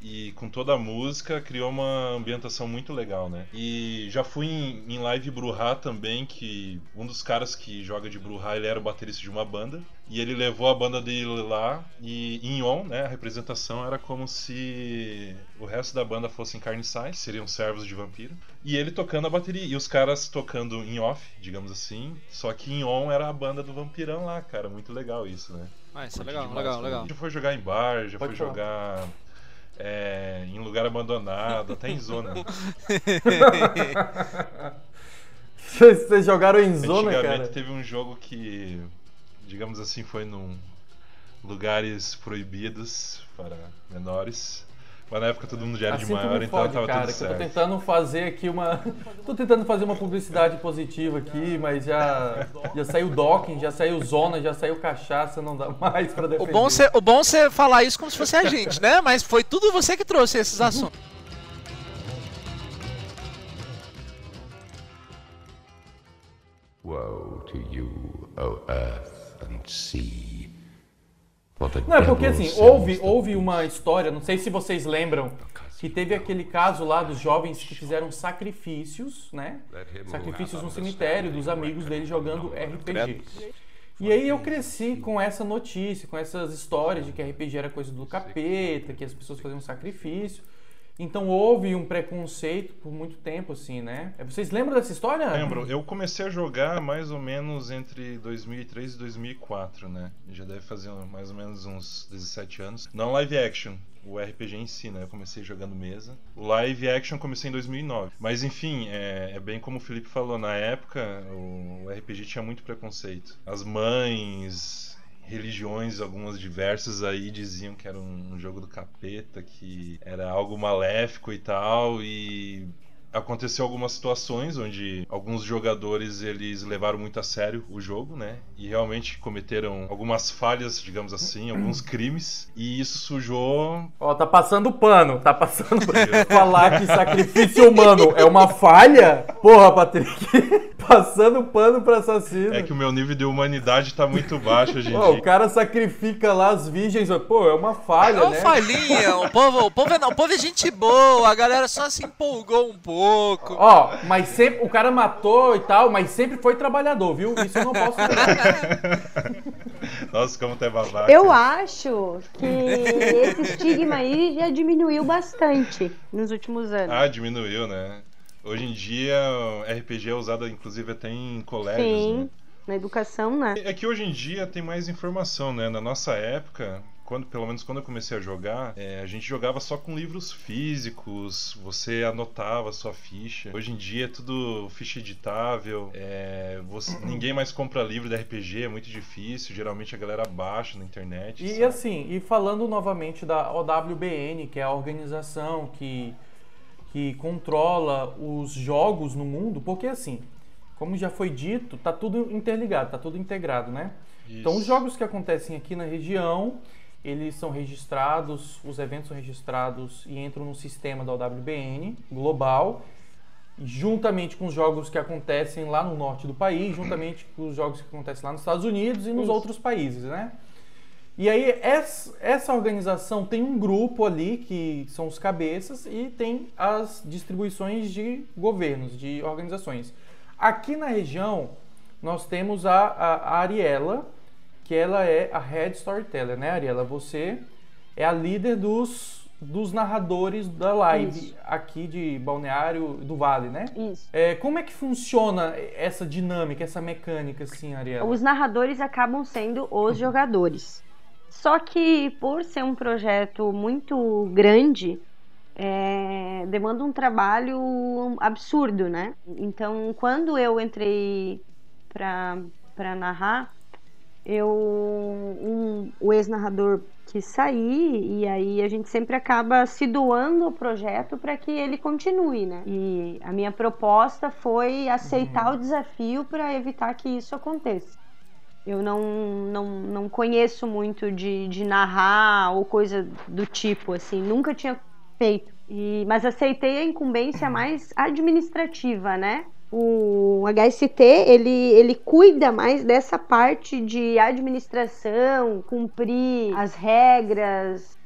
D: E com toda a música criou uma ambientação muito legal, né? E já fui em, em live Bruhá também, que um dos caras que joga de Bruhá, ele era o baterista de uma banda. E ele levou a banda dele lá e em on, né, a representação era como se o resto da banda fossem carniçais, seriam servos de vampiro. E ele tocando a bateria e os caras tocando em off, digamos assim. Só que em on era a banda do vampirão lá, cara, muito legal isso, né?
B: Ah, isso é legal,
D: demais,
B: legal, legal.
D: Já foi jogar em bar, já
A: Pode
D: foi
A: falar.
D: jogar é, em lugar abandonado, até em zona. *laughs*
A: Vocês jogaram em zona,
D: Antigamente
A: cara?
D: teve um jogo que, digamos assim, foi num lugares proibidos para menores. Mas na época todo mundo já era
A: Assim
D: de maior, então
A: fode,
D: tava
A: cara,
D: tudo
A: que eu tô
D: certo.
A: tentando fazer aqui uma. *laughs* tô tentando fazer uma publicidade positiva aqui, mas já, já saiu docking, já saiu zona, já saiu cachaça, não dá mais pra
B: O
A: defender.
B: o bom você falar isso como se fosse a gente, né? Mas foi tudo você que trouxe esses assuntos.
E: Woe to you, O earth and sea.
A: Não, é porque assim, houve,
E: the
A: houve uma história, não sei se vocês lembram, que teve aquele caso lá dos jovens que fizeram sacrifícios, né? Sacrifícios no cemitério dos amigos dele jogando RPG. E aí eu cresci com essa notícia, com essas histórias de que RPG era coisa do capeta, que as pessoas faziam sacrifício. Então houve um preconceito por muito tempo, assim, né? Vocês lembram dessa história?
D: Lembro, eu comecei a jogar mais ou menos entre 2003 e 2004, né? Já deve fazer mais ou menos uns 17 anos. Não live action, o RPG em si, né? Eu comecei jogando mesa. O live action comecei em 2009. Mas enfim, é, é bem como o Felipe falou, na época o RPG tinha muito preconceito. As mães, religiões, algumas diversas aí diziam que era um, jogo do capeta, que era algo maléfico e tal, e aconteceu algumas situações onde alguns jogadores eles levaram muito a sério o jogo, né? E realmente cometeram algumas falhas, digamos assim, alguns crimes. E isso sujou.
A: Ó, tá passando pano, tá passando Falar que sacrifício humano é uma falha? Porra, Patrick. *laughs* passando pano pra assassino.
D: É que o meu nível de humanidade tá muito baixo em
A: Pô, o cara sacrifica lá as virgens. Pô, é uma falha,
B: É uma
A: né?
B: falhinha, o povo, o, povo é, o povo é gente boa, a galera só se empolgou um pouco.
A: Ó, mas sempre o cara matou e tal, mas sempre foi trabalhador, viu? Isso eu não posso. *laughs*
D: Nossa, como tu é babaca.
C: Eu acho que esse estigma aí já diminuiu bastante nos últimos anos.
D: Ah, diminuiu, né? Hoje em dia, RPG é usado inclusive até em colégios,
C: Sim,
D: né?
C: na educação, né?
D: É que hoje em dia tem mais informação, né? Na nossa época, quando, pelo menos quando eu comecei a jogar, é, a gente jogava só com livros físicos, você anotava a sua ficha. Hoje em dia é tudo ficha editável, é, você- ninguém mais compra livro de RPG, é muito difícil, geralmente a galera baixa na internet.
A: E
D: sabe?
A: assim, e falando novamente da OWBN, que é a organização que, que controla os jogos no mundo, porque assim, como já foi dito, tá tudo interligado, tá tudo integrado, né? Então os
D: Isso.
A: jogos que acontecem aqui na região, eles são registrados, os eventos são registrados e entram no sistema da OWBN global, juntamente com os jogos que acontecem lá no norte do país, juntamente com os jogos que acontecem lá nos Estados Unidos e nos
C: Isso.
A: outros países, né? E aí essa, organização tem um grupo ali que são os cabeças e tem as distribuições de governos, de organizações. Aqui na região nós temos a, a, a Ariela, que ela é a head storyteller, né, Ariela? Você é a líder dos, dos narradores da live
C: Isso.
A: aqui de Balneário do Vale, né?
C: Isso.
A: É, como é que funciona essa dinâmica, essa mecânica, assim, Ariela?
C: Os narradores acabam sendo os jogadores. Só que por ser um projeto muito grande, é, demanda um trabalho absurdo, né? Então, quando eu entrei para narrar, eu um, o ex-narrador quis sair e aí a gente sempre acaba se doando ao projeto para que ele continue, né? E a minha proposta foi aceitar o desafio para evitar que isso aconteça. Eu não, não, não conheço muito de, de narrar ou coisa do tipo, assim, nunca tinha feito. E, mas aceitei a incumbência mais administrativa, né? O HST, ele, ele cuida mais dessa parte de administração, cumprir as regras,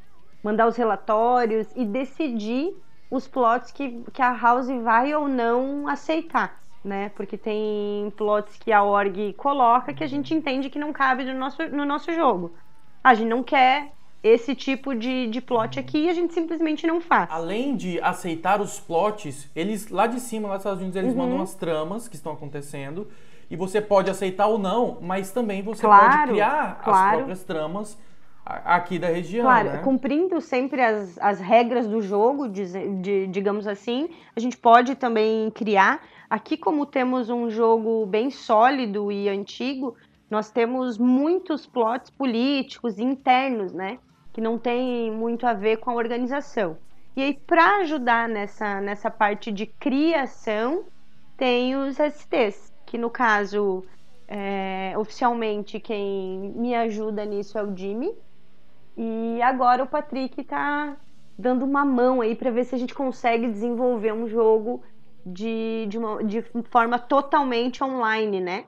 C: mandar os relatórios e decidir os plots que, que a House vai ou não aceitar, né? Porque tem plots que a org coloca que a gente entende que não cabe no nosso, no nosso jogo. A gente não quer esse tipo de, de plot aqui e a gente simplesmente não faz.
A: Além de aceitar os plots, eles lá de cima, lá dos Estados Unidos, eles
C: Uhum.
A: mandam as tramas que estão acontecendo. E você pode aceitar ou não, mas também você
C: Claro,
A: pode criar as
C: claro.
A: próprias tramas aqui da região.
C: Claro,
A: né?
C: cumprindo sempre as, as regras do jogo, de- digamos assim, a gente pode também criar. Aqui, como temos um jogo bem sólido e antigo, nós temos muitos plots políticos internos, né? Que não tem muito a ver com a organização. E aí, para ajudar nessa, nessa parte de criação, tem os STs, que no caso, é, oficialmente, quem me ajuda nisso é o Jimmy. E agora o Patrick tá dando uma mão aí para ver se a gente consegue desenvolver um jogo de, de, uma, de forma totalmente online, né?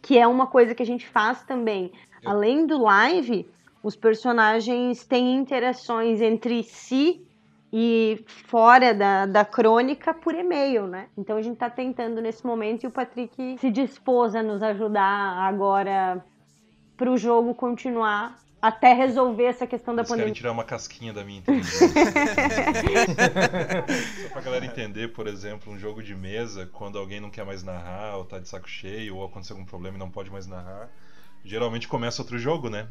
C: Que é uma coisa que a gente faz também. Além do live, os personagens têm interações entre si e fora da, da crônica por e-mail, né? Então a gente tá tentando nesse momento e o Patrick se dispôs a nos ajudar agora para o jogo continuar até resolver essa questão da
D: querem
C: pandemia.
D: tirar uma casquinha da minha inteligência. *laughs* Só pra galera entender, por exemplo, um jogo de mesa, quando alguém não quer mais narrar, ou tá de saco cheio, ou aconteceu algum problema e não pode mais narrar, geralmente começa outro jogo, né?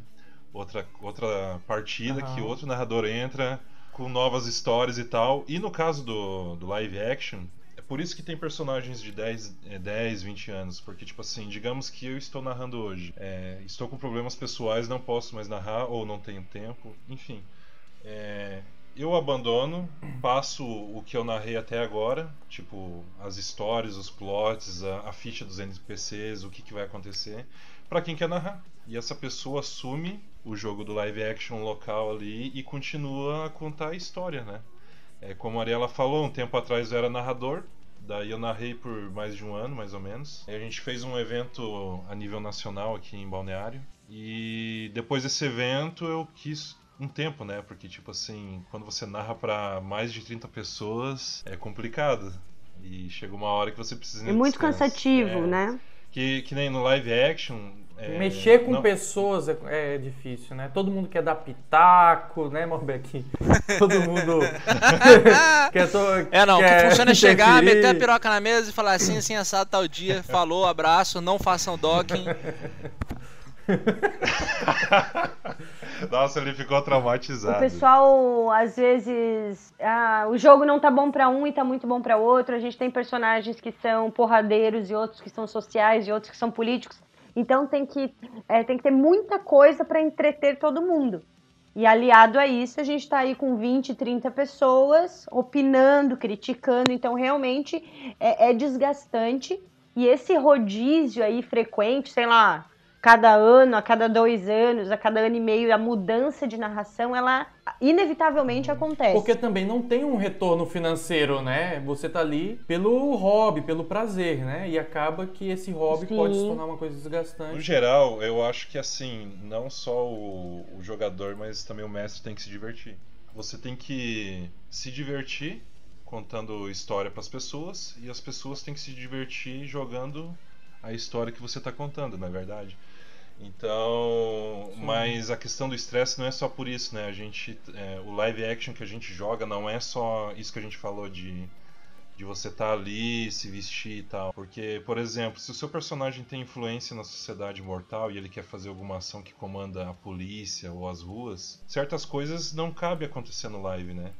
D: Outra, outra partida que
A: Aham.
D: outro narrador entra com novas histórias e tal. E no caso do, do live action, é por isso que tem personagens de 10, eh, 10, 20 anos. Porque, tipo assim, digamos que eu estou narrando hoje. é, estou com problemas pessoais, não posso mais narrar, ou não tenho tempo, enfim. É, eu abandono, passo o que eu narrei até agora, tipo as histórias, os plots, a, a ficha dos NPCs, o que, que vai acontecer, para quem quer narrar. E essa pessoa assume o jogo do live action local ali e continua a contar a história, né? É, como a Ariela falou, um tempo atrás eu era narrador, daí eu narrei por mais de um ano, mais ou menos. Aí a gente fez um evento a nível nacional aqui em Balneário. E depois desse evento eu quis um tempo, né? Porque, tipo assim, quando você narra para mais de 30 pessoas, é complicado. E chega uma hora que você precisa.
C: É muito
D: descanso.
C: cansativo,
D: É.
C: né?
D: Que, que nem no live action. É,
A: Mexer com
D: não-
A: pessoas é, é difícil, né? Todo mundo quer dar pitaco, né, Morbeck? *laughs* Todo mundo *laughs* quer... To...
B: É, não, o que
A: quer
B: funciona é chegar, meter a piroca na mesa e falar assim, assim, assado tal dia, falou, abraço, não façam docking. *laughs*
D: Nossa, ele ficou traumatizado.
C: O pessoal, às vezes, ah, o jogo não tá bom pra um e tá muito bom pra outro. A gente tem personagens que são porradeiros e outros que são sociais e outros que são políticos. Então tem que, é, tem que ter muita coisa pra entreter todo mundo. E aliado a isso, a gente tá aí com 20, 30 pessoas opinando, criticando. Então realmente é, é desgastante. E esse rodízio aí frequente, sei lá, cada ano, a cada dois anos, a cada ano e meio, a mudança de narração, ela inevitavelmente acontece.
A: Porque também não tem um retorno financeiro, né? Você tá ali pelo hobby, pelo prazer, né? E acaba que esse hobby
C: Sim.
A: pode se tornar uma coisa
D: No
A: desgastante.
D: geral, eu acho que assim, não só o, o jogador, mas também o mestre tem que se divertir. Você tem que se divertir contando história para as pessoas e as pessoas têm que se divertir jogando a história que você está contando, não é verdade? Então,
A: Sim.
D: mas a questão do estresse não é só por isso, né? A gente, é, o live action que a gente joga não é só isso que a gente falou de de você estar ali, se vestir e tal. Porque, por exemplo, se o seu personagem tem influência na sociedade mortal e ele quer fazer alguma ação que comanda a polícia ou as ruas, certas coisas não cabe acontecer no live, né?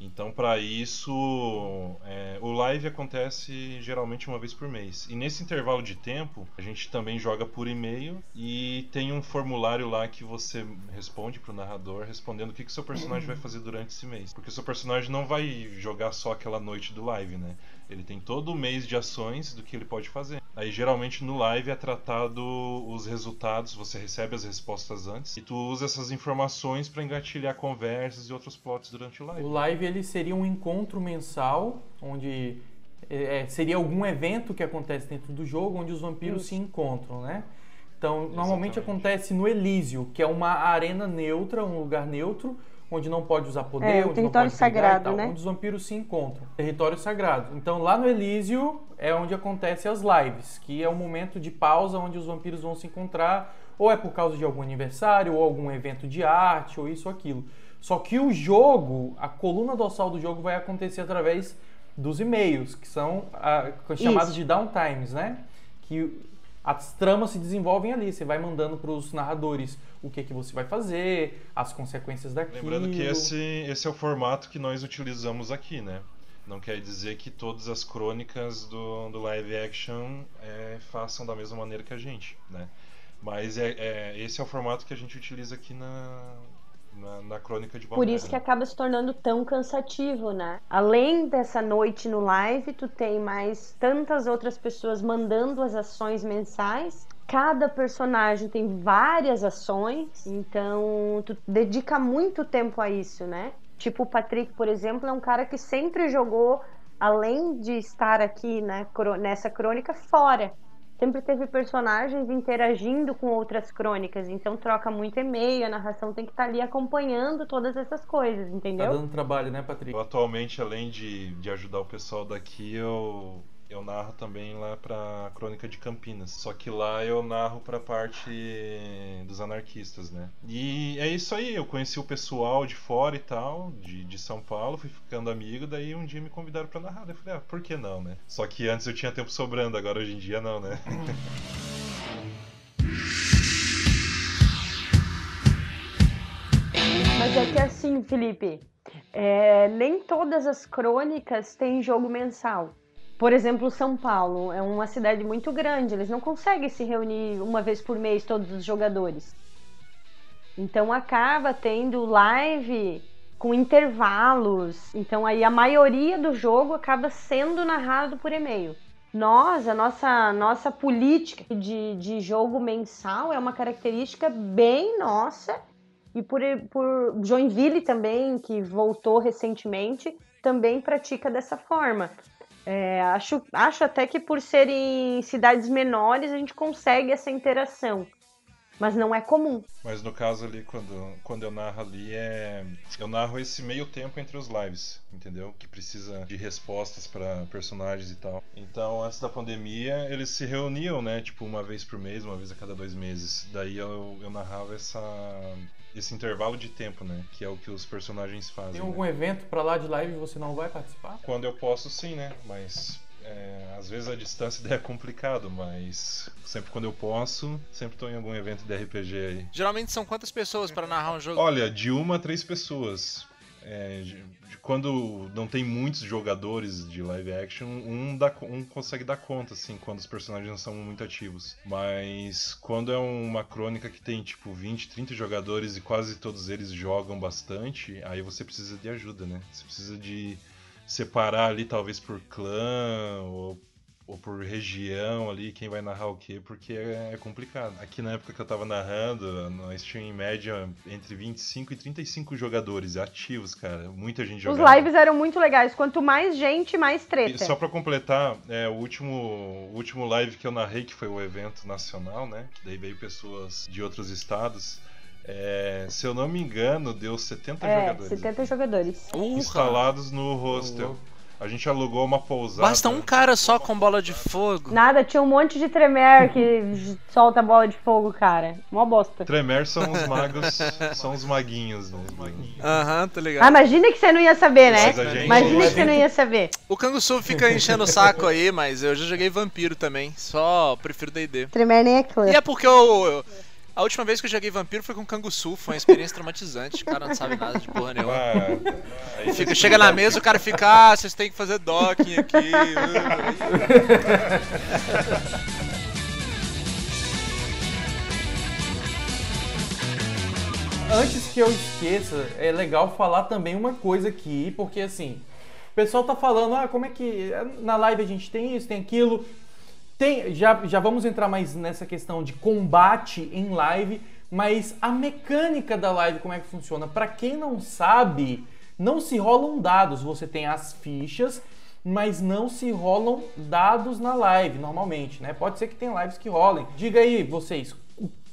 D: Então, para isso, é, o live acontece geralmente uma vez por mês. E nesse intervalo de tempo, a gente também joga por e-mail e tem um formulário lá que você responde pro narrador respondendo o que, que seu personagem vai fazer durante esse mês. Porque seu personagem não vai jogar só aquela noite do live, né? Ele tem todo o mês de ações do que ele pode fazer. Aí geralmente no live é tratado os resultados, você recebe as respostas antes e tu usa essas informações para engatilhar conversas e outros plots durante o live.
A: O live ele seria um encontro mensal, onde é, seria algum evento que acontece dentro do jogo, onde os vampiros se encontram, né? Então, normalmente
D: Exatamente.
A: acontece no Elísio, que é uma arena neutra, um lugar neutro, onde não pode usar poder,
C: É,
A: onde não
C: território
A: pode brigar e
C: sagrado, né?
A: onde os vampiros se encontram. Território sagrado. Então, lá no Elísio é onde acontecem as lives, que é um momento de pausa onde os vampiros vão se encontrar, ou é por causa de algum aniversário, ou algum evento de arte, ou isso ou aquilo. Só que o jogo, a coluna dorsal do jogo vai acontecer através dos e-mails, que são ah, chamados
C: Isso.
A: de downtimes, né? Que as tramas se desenvolvem ali. Você vai mandando para os narradores o que, que você vai fazer, as consequências daquilo.
D: Lembrando que esse, esse é o formato que nós utilizamos aqui, né? Não quer dizer que todas as crônicas do, do live action é, façam da mesma maneira que a gente, né? Mas é, é- esse é o formato que a gente utiliza aqui na, na, na crônica de
C: Por
D: Balneário.
C: isso que acaba se tornando tão cansativo, né? Além dessa noite no live, tu tem mais tantas outras pessoas mandando as ações mensais. Cada personagem tem várias ações, então tu dedica muito tempo a isso, né? Tipo o Patrick, por exemplo, é um cara que sempre jogou, além de estar aqui né, cro- nessa crônica, fora. Sempre teve personagens interagindo com outras crônicas, então troca muito e-mail, a narração tem que estar ali acompanhando todas essas coisas,
A: Tá
C: entendeu?
A: dando trabalho, né, Patrick?
D: Eu atualmente, além de, de ajudar o pessoal daqui, eu, eu narro também lá pra Crônica de Campinas. Só que lá eu narro pra parte dos anarquistas, né? E é isso aí, eu conheci o pessoal de fora e tal, de, de São Paulo, fui ficando amigo, daí um dia me convidaram pra narrar. Eu falei, ah, por que não, né? Só que antes eu tinha tempo sobrando, agora hoje em dia não, né? *laughs*
C: Mas é que assim, Felipe, é, nem todas as crônicas têm jogo mensal. Por exemplo, São Paulo é uma cidade muito grande, eles não conseguem se reunir uma vez por mês todos os jogadores. Então acaba tendo live com intervalos. Então aí a maioria do jogo acaba sendo narrado por e-mail. Nós, a nossa, nossa política de, de jogo mensal é uma característica bem nossa. E por, por Joinville também, que voltou recentemente, também pratica dessa forma. É, acho, acho até que por serem cidades menores a gente consegue essa interação mas não é comum.
D: Mas no caso ali, quando, quando eu narro ali, é. Eu narro esse meio tempo entre os lives, entendeu? Que precisa de respostas para personagens e tal. Então, antes da pandemia, eles se reuniam, né? Tipo, uma vez por mês, uma vez a cada dois meses. Daí eu, eu narrava essa. Esse intervalo de tempo, né? Que é o que os personagens fazem.
A: Tem
D: né?
A: algum evento pra lá de live e você não vai participar?
D: Quando eu posso, sim, né? Mas é, às vezes a distância é complicado, mas sempre quando eu posso, sempre estou em algum evento de RPG aí.
B: Geralmente são quantas pessoas para narrar um jogo?
D: Olha, de uma a três pessoas. É, de, quando não tem muitos jogadores de live action, um, dá, um consegue dar conta, assim, quando os personagens não são muito ativos. Mas quando é uma crônica que tem, tipo, 20, 30 jogadores e quase todos eles jogam bastante, aí você precisa de ajuda, né? Você precisa de separar ali talvez por clã ou, ou por região ali, quem vai narrar o quê, porque é, é, complicado. Aqui na época que eu tava narrando, nós tínhamos em média entre 25 e 35 jogadores ativos, cara. Muita gente jogando.
C: Os lives eram muito legais. Quanto mais gente, mais treta.
D: E só pra completar, é, o, último, o último live que eu narrei, que foi o evento nacional, né? Que daí veio pessoas de outros estados. É, se eu não me engano, deu 70
C: é,
D: jogadores.
C: 70 jogadores.
D: Instalados no hostel. A gente alugou uma pousada.
B: Basta um cara só com bola de fogo.
C: Nada, tinha um monte de Tremer que *laughs* solta bola de fogo, cara. Mó bosta.
D: Tremer são os magos, são os maguinhos, né?
B: Aham, uhum, tá ligado.
C: Ah, imagina que você não ia saber, né? Gente... Imagina que você não ia saber.
B: O Canguçu fica enchendo o saco aí, mas eu já joguei vampiro também. Só prefiro D&D.
C: Tremer nem é clã.
B: E é porque eu, eu a última vez que eu joguei vampiro foi com Canguçu, foi uma experiência traumatizante. O cara não sabe nada de porra nenhuma. Ah, fica, chega na mesa, o cara fica, ah, vocês têm que fazer docking aqui.
A: Antes que eu esqueça, é legal falar também uma coisa aqui, porque assim, o pessoal tá falando, ah, como é que na live a gente tem isso, tem aquilo. Tem, já, já vamos entrar mais nessa questão de combate em live, mas a mecânica da live, como é que funciona? Para quem não sabe, não se rolam dados, você tem as fichas, mas não se rolam dados na live normalmente, né? Pode ser que tenha lives que rolem. Diga aí vocês,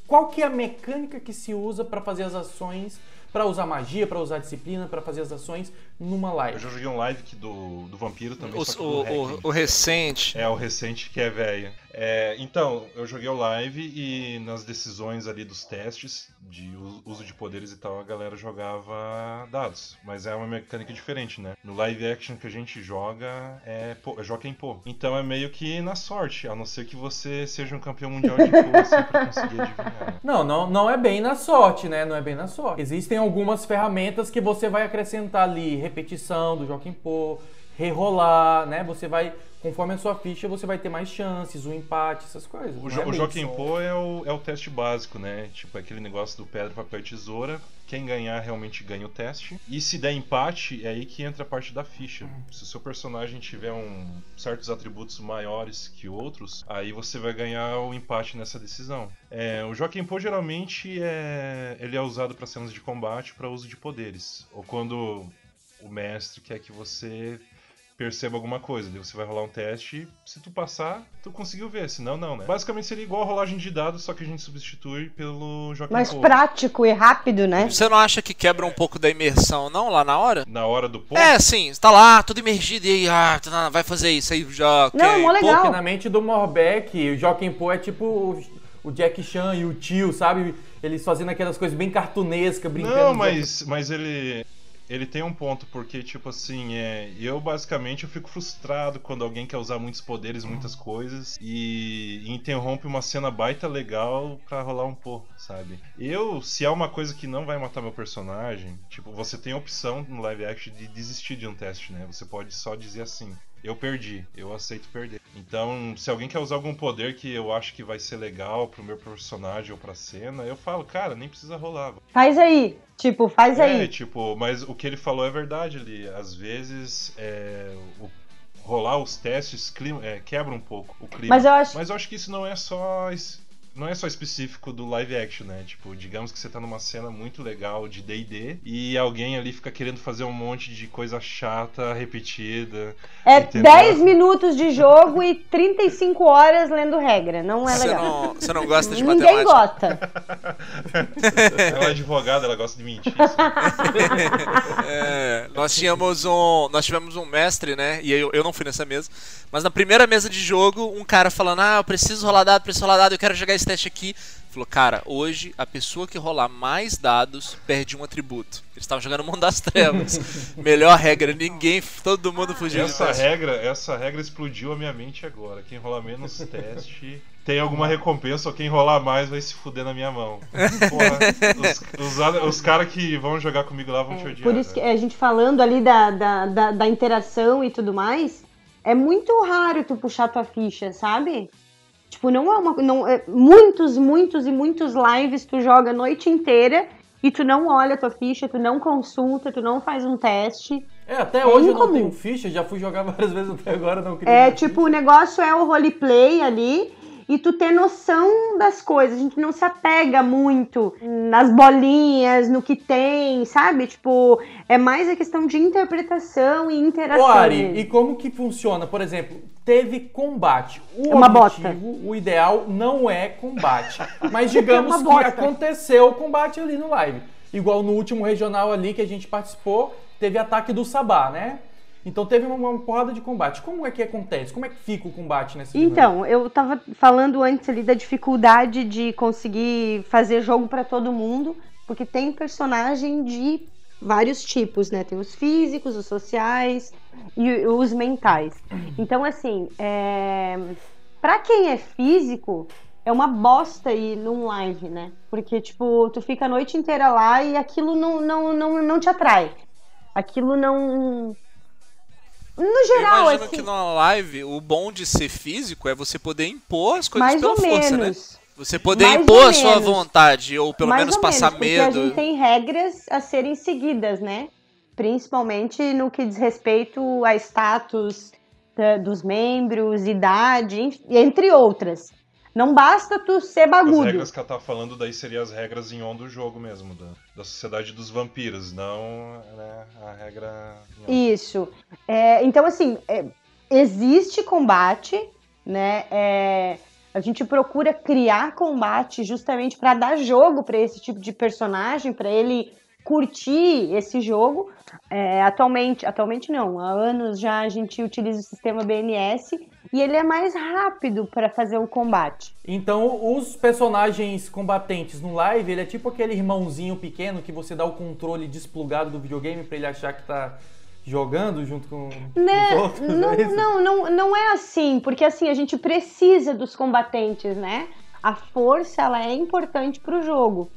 A: qual que é a mecânica que se usa para fazer as ações para usar magia, para usar disciplina, para fazer as ações numa live.
D: Eu já joguei um live do, do Vampiro também.
B: O, o, o, o, recente.
D: É, o recente que é velho. É, então, eu joguei o live e nas decisões ali dos testes de uso de poderes e tal, a galera jogava dados. Mas é uma mecânica diferente, né? No live action que a gente joga é, pô, joga em pô. Então é meio que na sorte, a não ser que você seja um campeão mundial de *laughs* pô assim, pra conseguir adivinhar.
A: Não, não, não é bem na sorte, né? Não é bem na sorte. Existem algumas ferramentas que você vai acrescentar ali, repetição do Joaquim Pô, rerolar, né? Você vai conforme a sua ficha, você vai ter mais chances, o um empate, essas coisas.
D: O, jo é o Joaquim Pô é o, é o teste básico, né? Tipo, aquele negócio do pedra, papel e tesoura. Quem ganhar realmente ganha o teste. E se der empate, é aí que entra a parte da ficha. Se o seu personagem tiver um, certos atributos maiores que outros, aí você vai ganhar o empate nessa decisão. É, o Joaquim Pô geralmente é, ele é usado para cenas de combate para uso de poderes. Ou quando o mestre quer que você perceba alguma coisa. Daí você vai rolar um teste, se tu passar, tu conseguiu ver, senão não, né? Basicamente seria igual a rolagem de dados, só que a gente substitui pelo Joaquim
C: Mais prático e rápido, né?
B: Você não acha que quebra um pouco da imersão, não, lá na hora?
D: Na hora do pô?
B: É, sim, você tá lá, tudo imergido, e aí, ah, tá, vai fazer isso, aí já...
C: Okay. Não, mó legal.
A: Porque na mente do Morbeck, o Joaquim Pô é tipo o Jack Chan e o tio, sabe? Eles fazendo aquelas coisas bem cartunescas, brincando.
D: Não, mas, mas ele ele tem um ponto, porque, tipo assim, é, eu basicamente eu fico frustrado quando alguém quer usar muitos poderes, muitas coisas, e, e interrompe uma cena baita legal pra rolar um pouco, sabe? Eu, se há uma coisa que não vai matar meu personagem, tipo, você tem a opção no live action de desistir de um teste, né? Você pode só dizer assim. Eu perdi, eu aceito perder. Então, se alguém quer usar algum poder que eu acho que vai ser legal pro meu personagem ou pra cena, eu falo, cara, nem precisa rolar.
C: Faz aí. Tipo, faz
D: É,
C: aí.
D: tipo, mas o que ele falou é verdade ali. Às vezes, é, o- rolar os testes clima, é, quebra um pouco o clima.
C: Mas eu acho.
D: Mas eu acho que isso não é só não é só específico do live action, né? Tipo, digamos que você tá numa cena muito legal de D&D e alguém ali fica querendo fazer um monte de coisa chata, repetida.
C: É
D: entendeu?
C: 10 minutos de jogo e 35 horas lendo regra. Não é
B: Você
C: legal.
B: não, você não gosta de
C: Ninguém
B: matemática?
C: gosta.
D: Ela *laughs* é advogada, ela gosta de mentir. *laughs*
B: É, nós tínhamos um. Nós tivemos um mestre, né? E eu, eu não fui nessa mesa. Mas na primeira mesa de jogo, um cara falando, ah, eu preciso rolar dado, preciso rolar dado, eu quero jogar esse teste aqui. Falou, cara, hoje a pessoa que rolar mais dados perde um atributo. Eles estavam jogando Mundo das Trevas. *laughs* Melhor regra, ninguém, todo mundo fugiu de
D: Essa
B: teste.
D: regra, essa regra explodiu a minha mente agora. Quem rolar menos teste tem alguma recompensa, ou quem rolar mais vai se fuder na minha mão. Porra, os, os, os caras que vão jogar comigo lá vão te odiar.
C: Por isso que
D: né?
C: a gente falando ali da, da, da, da interação e tudo mais, é muito raro tu puxar tua ficha, sabe? Tipo, não é uma. Não, é, muitos, muitos e muitos lives tu joga a noite inteira e tu não olha tua ficha, tu não consulta, tu não faz um teste.
A: É, até hoje eu não
C: incomum.
A: tenho ficha, já fui jogar *laughs* várias vezes até agora, não queria.
C: É tipo, o negócio é o roleplay ali e tu ter noção das coisas. A gente não se apega muito nas bolinhas, no que tem, sabe? Tipo, é mais a questão de interpretação e interação. Mesmo.
A: e como que funciona? Por exemplo, teve combate. O
C: É uma
A: objetivo, o ideal não é combate. *laughs* Mas digamos
C: É
A: que
C: uma bosta.
A: aconteceu o combate ali no live. Igual no último regional ali que a gente participou, teve ataque do Sabá, né? Então teve uma, porrada de combate. Como é que acontece? Como é que fica o combate nesse?
C: Então, eu tava falando antes ali da dificuldade de conseguir fazer jogo pra todo mundo, porque tem personagem de vários tipos, né? Tem os físicos, os sociais e os mentais. Então, assim, é... para quem é físico, é uma bosta ir num live, né? Porque, tipo, tu fica a noite inteira lá e aquilo não, não, não, não te atrai. Aquilo não. No
B: Eu
C: geral,
B: imagino
C: assim.
B: que numa live, o bom de ser físico é você poder impor as coisas
C: mais
B: pela
C: ou
B: força, né?
C: menos.
B: Você poder
C: Mais
B: impor a sua
C: menos.
B: vontade, ou pelo
C: Mais
B: menos
C: ou
B: passar
C: menos, porque a
B: medo.
C: gente tem regras a serem seguidas, né? Principalmente no que diz respeito a status da- dos membros, idade, entre outras. Não basta tu ser
D: As
C: bagudo.
D: regras que ela tá falando daí seriam as regras em on do jogo mesmo, da, da sociedade dos vampiros, não né, a regra.
C: Isso. É, então, assim, é, existe combate, né? É, a gente procura criar combate justamente para dar jogo para esse tipo de personagem, para ele curtir esse jogo. É, atualmente, atualmente não, há anos já a gente utiliza o sistema BNS e ele é mais rápido para fazer o combate.
A: Então, os personagens combatentes no live, ele é tipo aquele irmãozinho pequeno que você dá o controle desplugado do videogame pra ele achar que tá jogando junto com
C: Né?
A: os outros.
C: Não,
A: é
C: não, não, não é assim, porque assim, a gente precisa dos combatentes, né? A força, ela é importante pro jogo.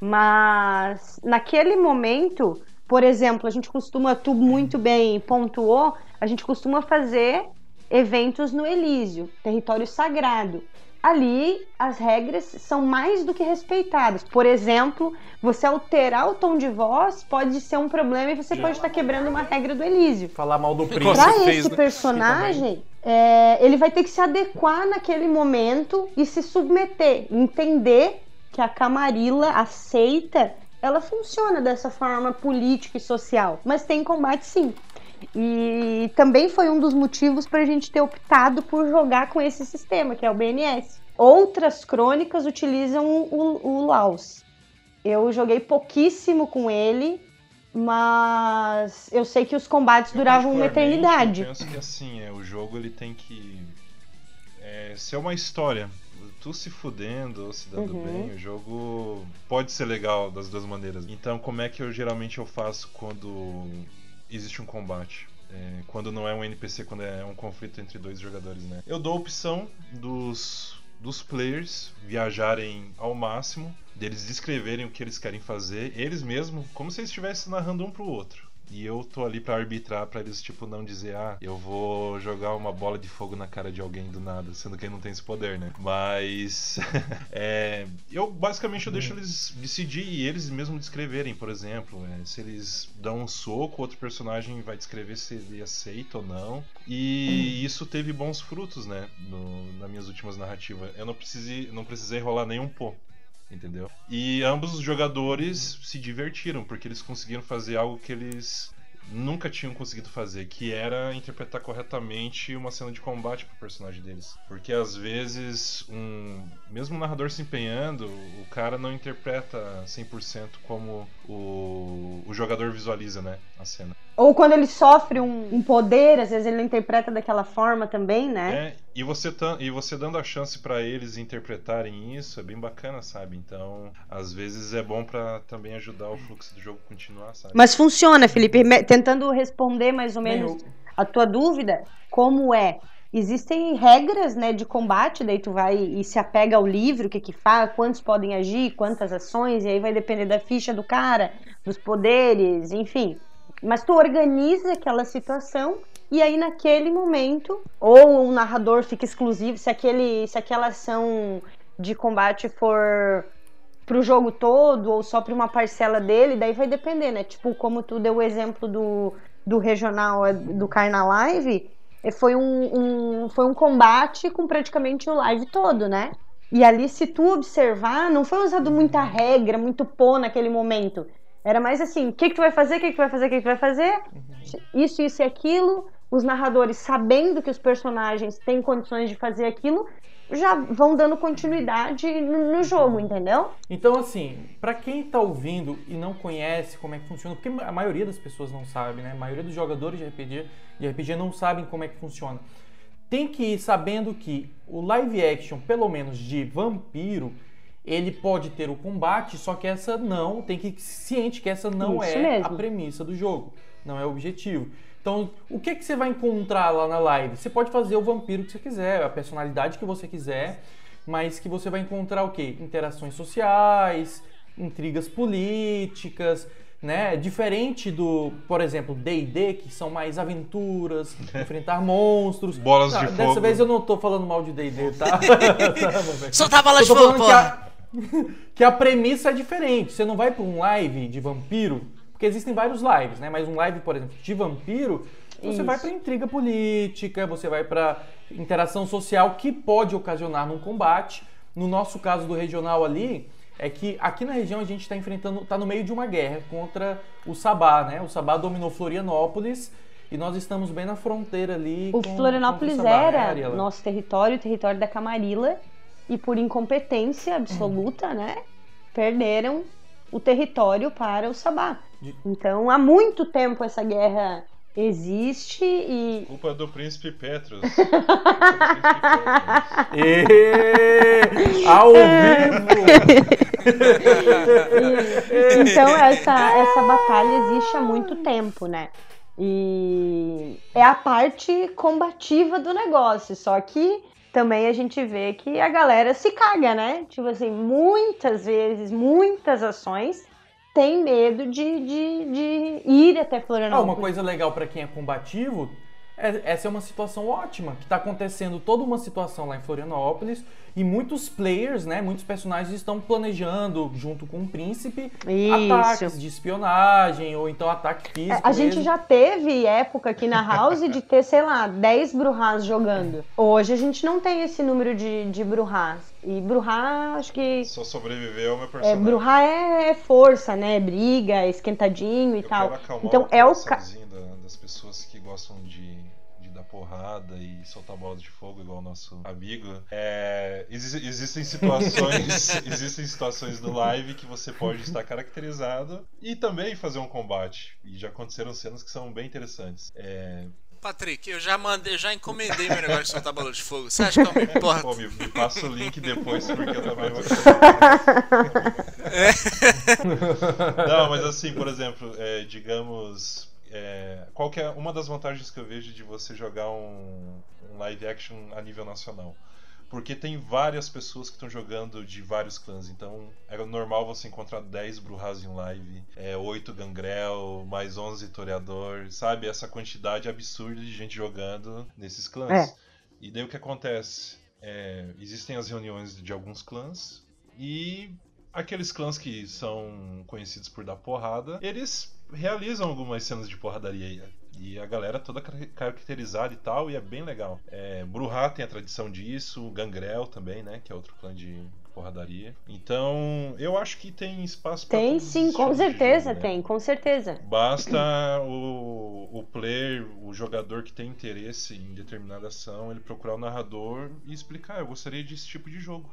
C: Mas naquele momento, por exemplo, a gente costuma, tu muito bem pontuou, a gente costuma fazer eventos no Elísio, território sagrado. Ali as regras são mais do que respeitadas. Por exemplo, você alterar o tom de voz pode ser um problema e você pode estar quebrando uma regra do Elísio.
A: Falar mal do príncipe.
C: Pra
B: fez,
C: esse
B: né?
C: personagem, é, ele vai ter que se adequar naquele momento e se submeter, entender que a Camarilla aceita, ela funciona dessa forma política e social, mas tem combate sim. E também foi um dos motivos para a gente ter optado por jogar com esse sistema, que é o BNS. Outras crônicas utilizam o, o Laos. Eu joguei pouquíssimo com ele, mas eu sei que os combates
D: Eu,
C: duravam uma
D: particularmente,
C: eternidade.
D: Eu penso que assim, é, o jogo ele tem que é, ser uma história. Tu se fudendo ou se dando
C: Uhum.
D: bem, o jogo pode ser legal das duas maneiras. Então, como é que eu geralmente eu faço quando existe um combate? É, quando não é um NPC, quando é um conflito entre dois jogadores, né? Eu dou a opção dos, dos players viajarem ao máximo, deles descreverem o que eles querem fazer, eles mesmos, como se eles estivessem narrando um pro outro. E eu tô ali para arbitrar para eles, tipo, não dizer, ah, eu vou jogar uma bola de fogo na cara de alguém do nada, sendo que ele não tem esse poder, né? Mas. *laughs* é, eu basicamente eu deixo eles decidir e eles mesmo descreverem, por exemplo. É, se eles dão um soco, outro personagem vai descrever se ele aceita ou não. E isso teve bons frutos, né? No, nas minhas últimas narrativas. Eu não precisei, não precisei rolar nenhum pô entendeu? E ambos os jogadores se divertiram, porque eles conseguiram fazer algo que eles nunca tinham conseguido fazer, que era interpretar corretamente uma cena de combate pro personagem deles. Porque às vezes, um mesmo um narrador se empenhando, o cara não interpreta 100% como o, o jogador visualiza, né, a cena.
C: Ou quando ele sofre um, um, poder, às vezes ele interpreta daquela forma também, né?
D: É, e você, e você dando a chance para eles interpretarem isso é bem bacana, sabe? Então, às vezes é bom para também ajudar o fluxo do jogo continuar, sabe?
C: Mas funciona, Felipe. Tentando responder mais ou menos a tua dúvida, como é? Existem regras, né, de combate, daí tu vai e se apega ao livro, o que que faz, quantos podem agir, quantas ações, e aí vai depender da ficha do cara, dos poderes, enfim. Mas tu organiza aquela situação e aí naquele momento, ou um narrador fica exclusivo, se, aquele, se aquela ação de combate for pro jogo todo ou só para uma parcela dele, daí vai depender, né? Tipo, como tu deu o exemplo do, do regional do Carna Live, eh, foi um, um, foi um combate com praticamente o live todo, né? E ali, se tu observar, não foi usado muita regra, muito pô naquele momento. Era mais assim, o que, que tu vai fazer, o que, que tu vai fazer, o que, que tu vai fazer, uhum. isso, isso e aquilo. Os narradores, sabendo que os personagens têm condições de fazer aquilo, já vão dando continuidade no, no jogo, entendeu?
A: Então, assim, para quem tá ouvindo e não conhece como é que funciona, porque a maioria das pessoas não sabe, né? A maioria dos jogadores de RPG, de RPG não sabem como é que funciona. Tem que ir sabendo que o live action, pelo menos de vampiro, ele pode ter o combate, só que essa não, tem que ir ciente que essa não Isso é mesmo. a premissa do jogo, não é o objetivo. Então, o que, que você vai encontrar lá na live? Você pode fazer o vampiro que você quiser, a personalidade que você quiser, mas que você vai encontrar o quê? Interações sociais, intrigas políticas, né? Diferente do, por exemplo, D&D, que são mais aventuras, *laughs* enfrentar monstros.
D: Bolas de
A: Dessa
D: fogo.
A: Dessa vez eu não tô falando mal de D&D, tá? *laughs*
B: Solta a bola de fogo, pô!
A: que a premissa é diferente. Você não vai para um live de vampiro, porque existem vários lives, né? Mas um live, por exemplo, de vampiro, você Isso. vai para intriga política, você vai para interação social que pode ocasionar num combate. No nosso caso do regional ali, é que aqui na região a gente está enfrentando, está no meio de uma guerra contra o Sabá, né? O Sabá dominou Florianópolis e nós estamos bem na fronteira ali.
C: O com, Florianópolis com o Sabá, era né, nosso território, o território da Camarilla e por incompetência absoluta, né, perderam o território para o Sabá. Então, há muito tempo essa guerra existe e.
D: Culpa do príncipe Petros. *laughs*
A: e... Ao vivo! *laughs*
C: então, essa, essa batalha existe há muito tempo, né? E é a parte combativa do negócio, só que também a gente vê que a galera se caga, né? Tipo assim, muitas vezes, muitas ações tem medo de, de, de ir até Florianópolis.
A: Ah, uma coisa legal para quem é combativo essa é uma situação ótima, que está acontecendo toda uma situação lá em Florianópolis e muitos players, né, muitos personagens estão planejando, junto com o príncipe, Isso. ataques de espionagem ou então ataque físico.
C: É, a mesmo. gente já teve época aqui na House de ter, sei lá, 10 Bruhás jogando. Hoje a gente não tem esse número de, de Bruhás. E Bruhá, acho que.
D: Só sobreviveu meu é, personagem.
C: É, Bruhá é, força, né? Briga, esquentadinho e Eu tal. Então é o.
D: Ca... das pessoas que gostam de porrada e soltar bola de fogo igual o nosso amigo. É, exi existem situações, *laughs* existem situações do live que você pode estar caracterizado e também fazer um combate. E já aconteceram cenas que são bem interessantes. É,
B: Patrick, eu já mandei, já encomendei meu negócio de soltar bola de fogo. Você acha que eu me importo?
D: Pô, me, me passa o link depois, porque eu também vou *laughs* é. Não, mas assim, por exemplo, é, digamos, é, qual que é uma das vantagens que eu vejo de você jogar um, um live action a nível nacional? porque tem várias pessoas que estão jogando de vários clãs. Então é normal você encontrar 10 Bruhas em live, é, 8 Gangrel, mais 11 Toreador, sabe? Essa quantidade absurda de gente jogando nesses clãs.
C: É.
D: E daí o que acontece? É, existem as reuniões de alguns clãs e aqueles clãs que são conhecidos por dar porrada, eles realizam algumas cenas de porradaria e a galera toda car- caracterizada e tal, e é bem legal. É, Bruhá tem a tradição disso, Gangrel também, né? Que é outro clã de porradaria. Então, eu acho que tem espaço pra
C: Tem sim, com certeza
D: jogo, né?
C: tem, com certeza.
D: Basta o, o player, o jogador que tem interesse em determinada ação, ele procurar o narrador e explicar, eu gostaria desse tipo de jogo.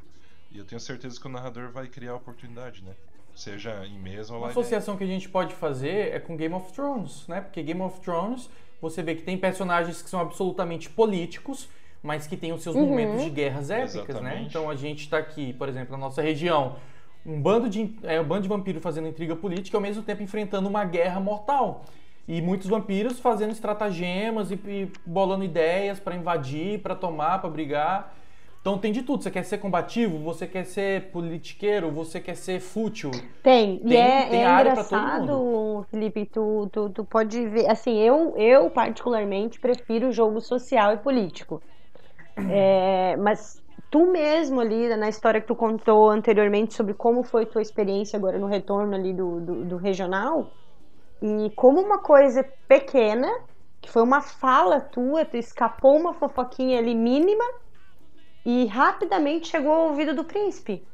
D: E eu tenho certeza que o narrador vai criar a oportunidade, né? Seja em mesa ou
A: Uma
D: live.
A: associação que a gente pode fazer é com Game of Thrones, né? Porque Game of Thrones, você vê que tem personagens que são absolutamente políticos, mas que têm os seus
C: Uhum.
A: momentos de guerras épicas, né?
D: Exatamente.
A: Então a gente tá aqui, por exemplo, na nossa região, um bando de é, um bando de vampiros fazendo intriga política e ao mesmo tempo enfrentando uma guerra mortal. E muitos vampiros fazendo estratagemas e, e bolando ideias pra invadir, pra tomar, pra brigar. Então tem de tudo. Você quer ser combativo, você quer ser politiqueiro, você quer ser fútil.
C: Tem, e
A: Tem-
C: é,
A: tem
C: é
A: área pra todo
C: engraçado, Felipe, tu, tu, tu pode ver, assim, eu, eu particularmente prefiro jogo social e político. É, mas tu mesmo ali, na história que tu contou anteriormente sobre como foi tua experiência agora no retorno ali do, do, do regional, e como uma coisa pequena, que foi uma fala tua, tu escapou uma fofoquinha ali mínima, e rapidamente chegou ao ouvido do príncipe.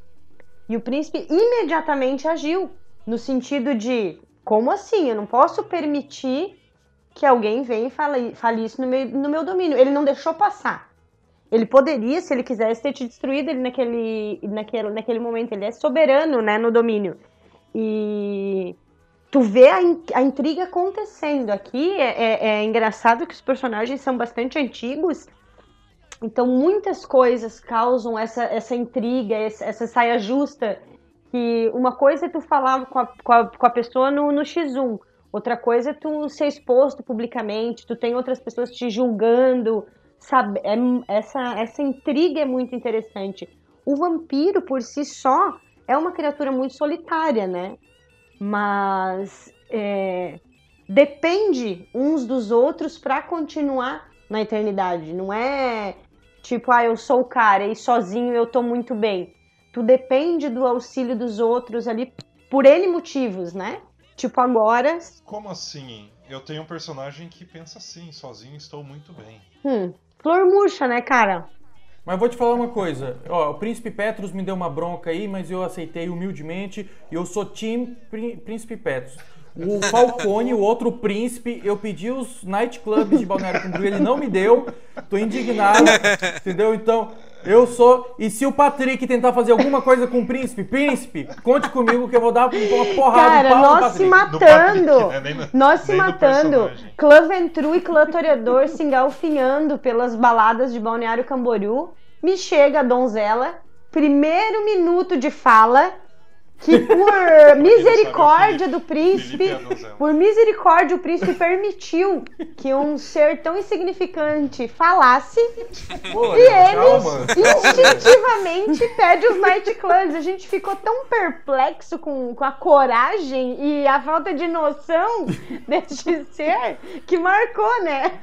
C: E o príncipe imediatamente agiu, no sentido de: como assim? Eu não posso permitir que alguém venha e fale, fale isso no meu, no meu domínio. Ele não deixou passar. Ele poderia, se ele quisesse, ter te destruído ele naquele, naquele, naquele momento. Ele é soberano né, no domínio. E tu vê a, in- a intriga acontecendo. Aqui é, é- é engraçado que os personagens são bastante antigos. Então, muitas coisas causam essa, essa intriga, essa, essa saia justa. Que uma coisa é tu falar com a, com a, com a pessoa no, no X1, outra coisa é tu ser exposto publicamente, tu tem outras pessoas te julgando, sabe? É, essa, essa intriga é muito interessante. O vampiro, por si só, é uma criatura muito solitária, né? Mas é, depende uns dos outros para continuar na eternidade. Não é tipo, ah, eu sou o cara e sozinho eu tô muito bem. Tu depende do auxílio dos outros ali por N motivos, né? Tipo, agora,
D: Como assim? Eu tenho um personagem que pensa assim, sozinho estou muito bem.
C: hum, flor murcha, né, cara?
A: Mas vou te falar uma coisa. Ó, o Príncipe Petrus me deu uma bronca aí, mas eu aceitei humildemente. E eu sou Team Prin- Príncipe Petrus. O Falcone, o outro príncipe, eu pedi os nightclubs de Balneário Camboriú, ele não me deu. Tô indignado, entendeu? Então, eu sou... E se o Patrick tentar fazer alguma coisa com o príncipe, príncipe, conte comigo que eu vou dar uma porrada
C: Cara,
A: no
C: nós se matando.
D: Do Patrick, né? No-
C: Nós se matando. Clã Ventru e Clã Toreador se engalfinhando pelas baladas de Balneário Camboriú. Me chega a donzela, primeiro minuto de fala, que *laughs* por misericórdia do príncipe,
D: é
C: por misericórdia, o príncipe permitiu que um ser tão insignificante falasse
A: Pô,
C: e ele
A: calma.
C: instintivamente pede os nightclubs. A gente ficou tão perplexo com, com a coragem e a falta de noção *laughs* deste ser que marcou, né?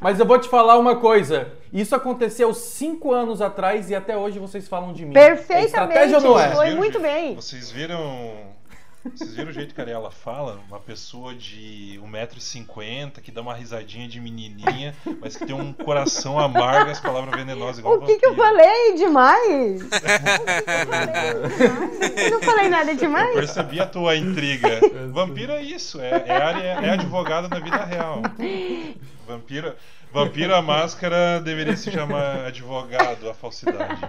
A: Mas eu vou te falar uma coisa. Isso aconteceu cinco anos atrás e até hoje vocês falam de mim. É
C: Perfeitamente.
A: estratégia ou não é?
C: Foi muito bem.
D: Vocês viram. Vocês viram o jeito que a Ariela fala? Uma pessoa de 1,50m que dá uma risadinha de menininha, mas que tem um coração amargo as palavras venenosas igual
C: O que, que eu falei demais? O que que eu falei? Eu não falei nada
D: Eu
C: demais.
D: percebi a tua intriga. Vampiro é isso, é, é, área- é advogado na vida real. Vampiro, vampiro a máscara deveria se chamar advogado, a falsidade.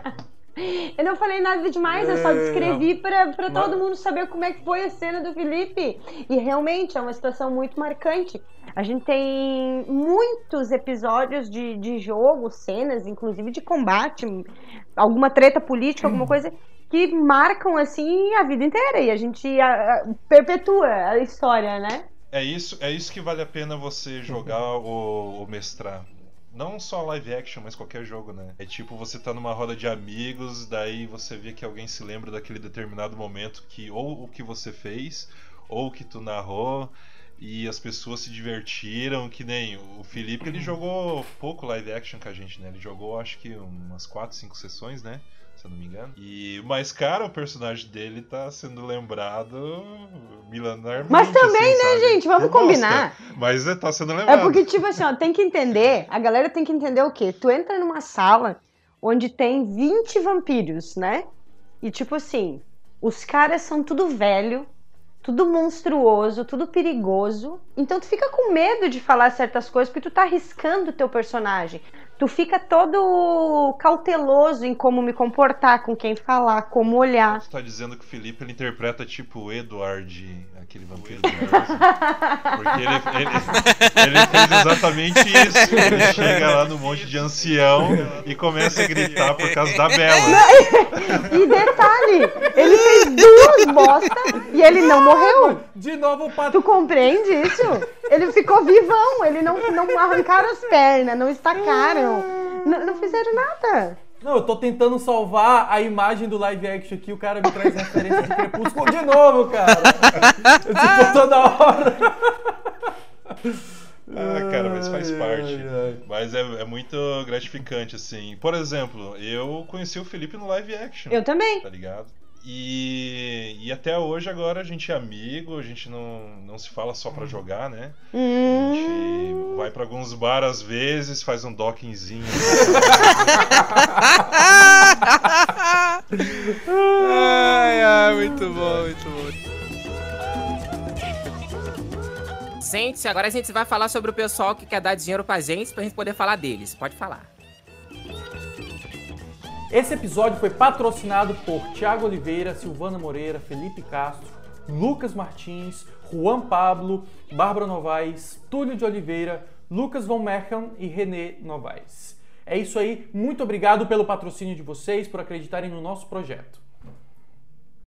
C: Eu não falei nada demais, eu só
A: É,
C: descrevi pra
A: mas-
C: todo mundo saber como é que foi a cena do Felipe. E realmente é uma situação muito marcante. A gente tem muitos episódios de, de jogo, cenas, inclusive de combate, alguma treta política, alguma coisa que marcam assim a vida inteira. E a gente a- a- perpetua a história, né?
D: É isso, é isso que vale a pena você jogar ou, ou mestrar. Não só live action, mas qualquer jogo, né? É tipo você tá numa roda de amigos, daí você vê que alguém se lembra daquele determinado momento que ou o que você fez, ou o que tu narrou, e as pessoas se divertiram, que nem o Felipe, ele jogou pouco live action com a gente, né? Ele jogou acho que umas 4, 5 sessões, né? Se eu não me engano. E, mas, cara, o personagem dele tá sendo lembrado milenarmente.
C: Mas também,
D: assim,
C: né,
D: sabe?
C: gente? Vamos
D: Por
C: combinar.
D: bosta. Mas é, tá sendo
C: É
D: lembrado.
C: porque, tipo assim, ó, tem que entender, a galera tem que entender o quê? Tu entra numa sala onde tem 20 vampiros, né? E tipo assim, os caras são tudo velho, tudo monstruoso, tudo perigoso. Então tu fica com medo de falar certas coisas porque tu tá arriscando o teu personagem. Tu fica todo cauteloso em como me comportar, com quem falar, como olhar.
D: Você tá dizendo que o Felipe ele interpreta tipo o Edward, aquele vampiro *laughs* do? Porque ele, ele, ele fez exatamente isso. Ele chega lá no monte de ancião e começa a gritar por causa da Bela.
C: E detalhe, ele fez duas bostas e ele não morreu.
A: De novo, o
C: Tu compreende isso? Ele ficou vivão, ele não, não arrancaram as pernas, não estacaram, não, não fizeram nada.
A: Não, eu tô tentando salvar a imagem do live action aqui, o cara me traz referência de Crepúsculo de novo, cara. Eu fico toda hora. *laughs*
D: Ah, cara, mas faz parte.
A: ai, ai.
D: Mas é, é muito gratificante, assim. Por exemplo, eu conheci o Felipe no live action.
C: Eu também.
D: Tá ligado? E, e até hoje agora a gente é amigo, a gente não, não se fala só pra jogar, né? A
C: Hum,
D: gente vai pra alguns bar às vezes, faz um dockingzinho.
B: Ai, ai, muito bom, muito bom.
F: Gente, agora a gente vai falar sobre o pessoal que quer dar dinheiro pra gente pra gente poder falar deles. Pode falar.
A: Esse episódio foi patrocinado por Thiago Oliveira, Silvana Moreira, Felipe Castro, Lucas Martins, Juan Pablo, Bárbara Novaes, Túlio de Oliveira, Lucas Von Merkel e René Novaes. É isso aí, muito obrigado pelo patrocínio de vocês, por acreditarem no nosso projeto.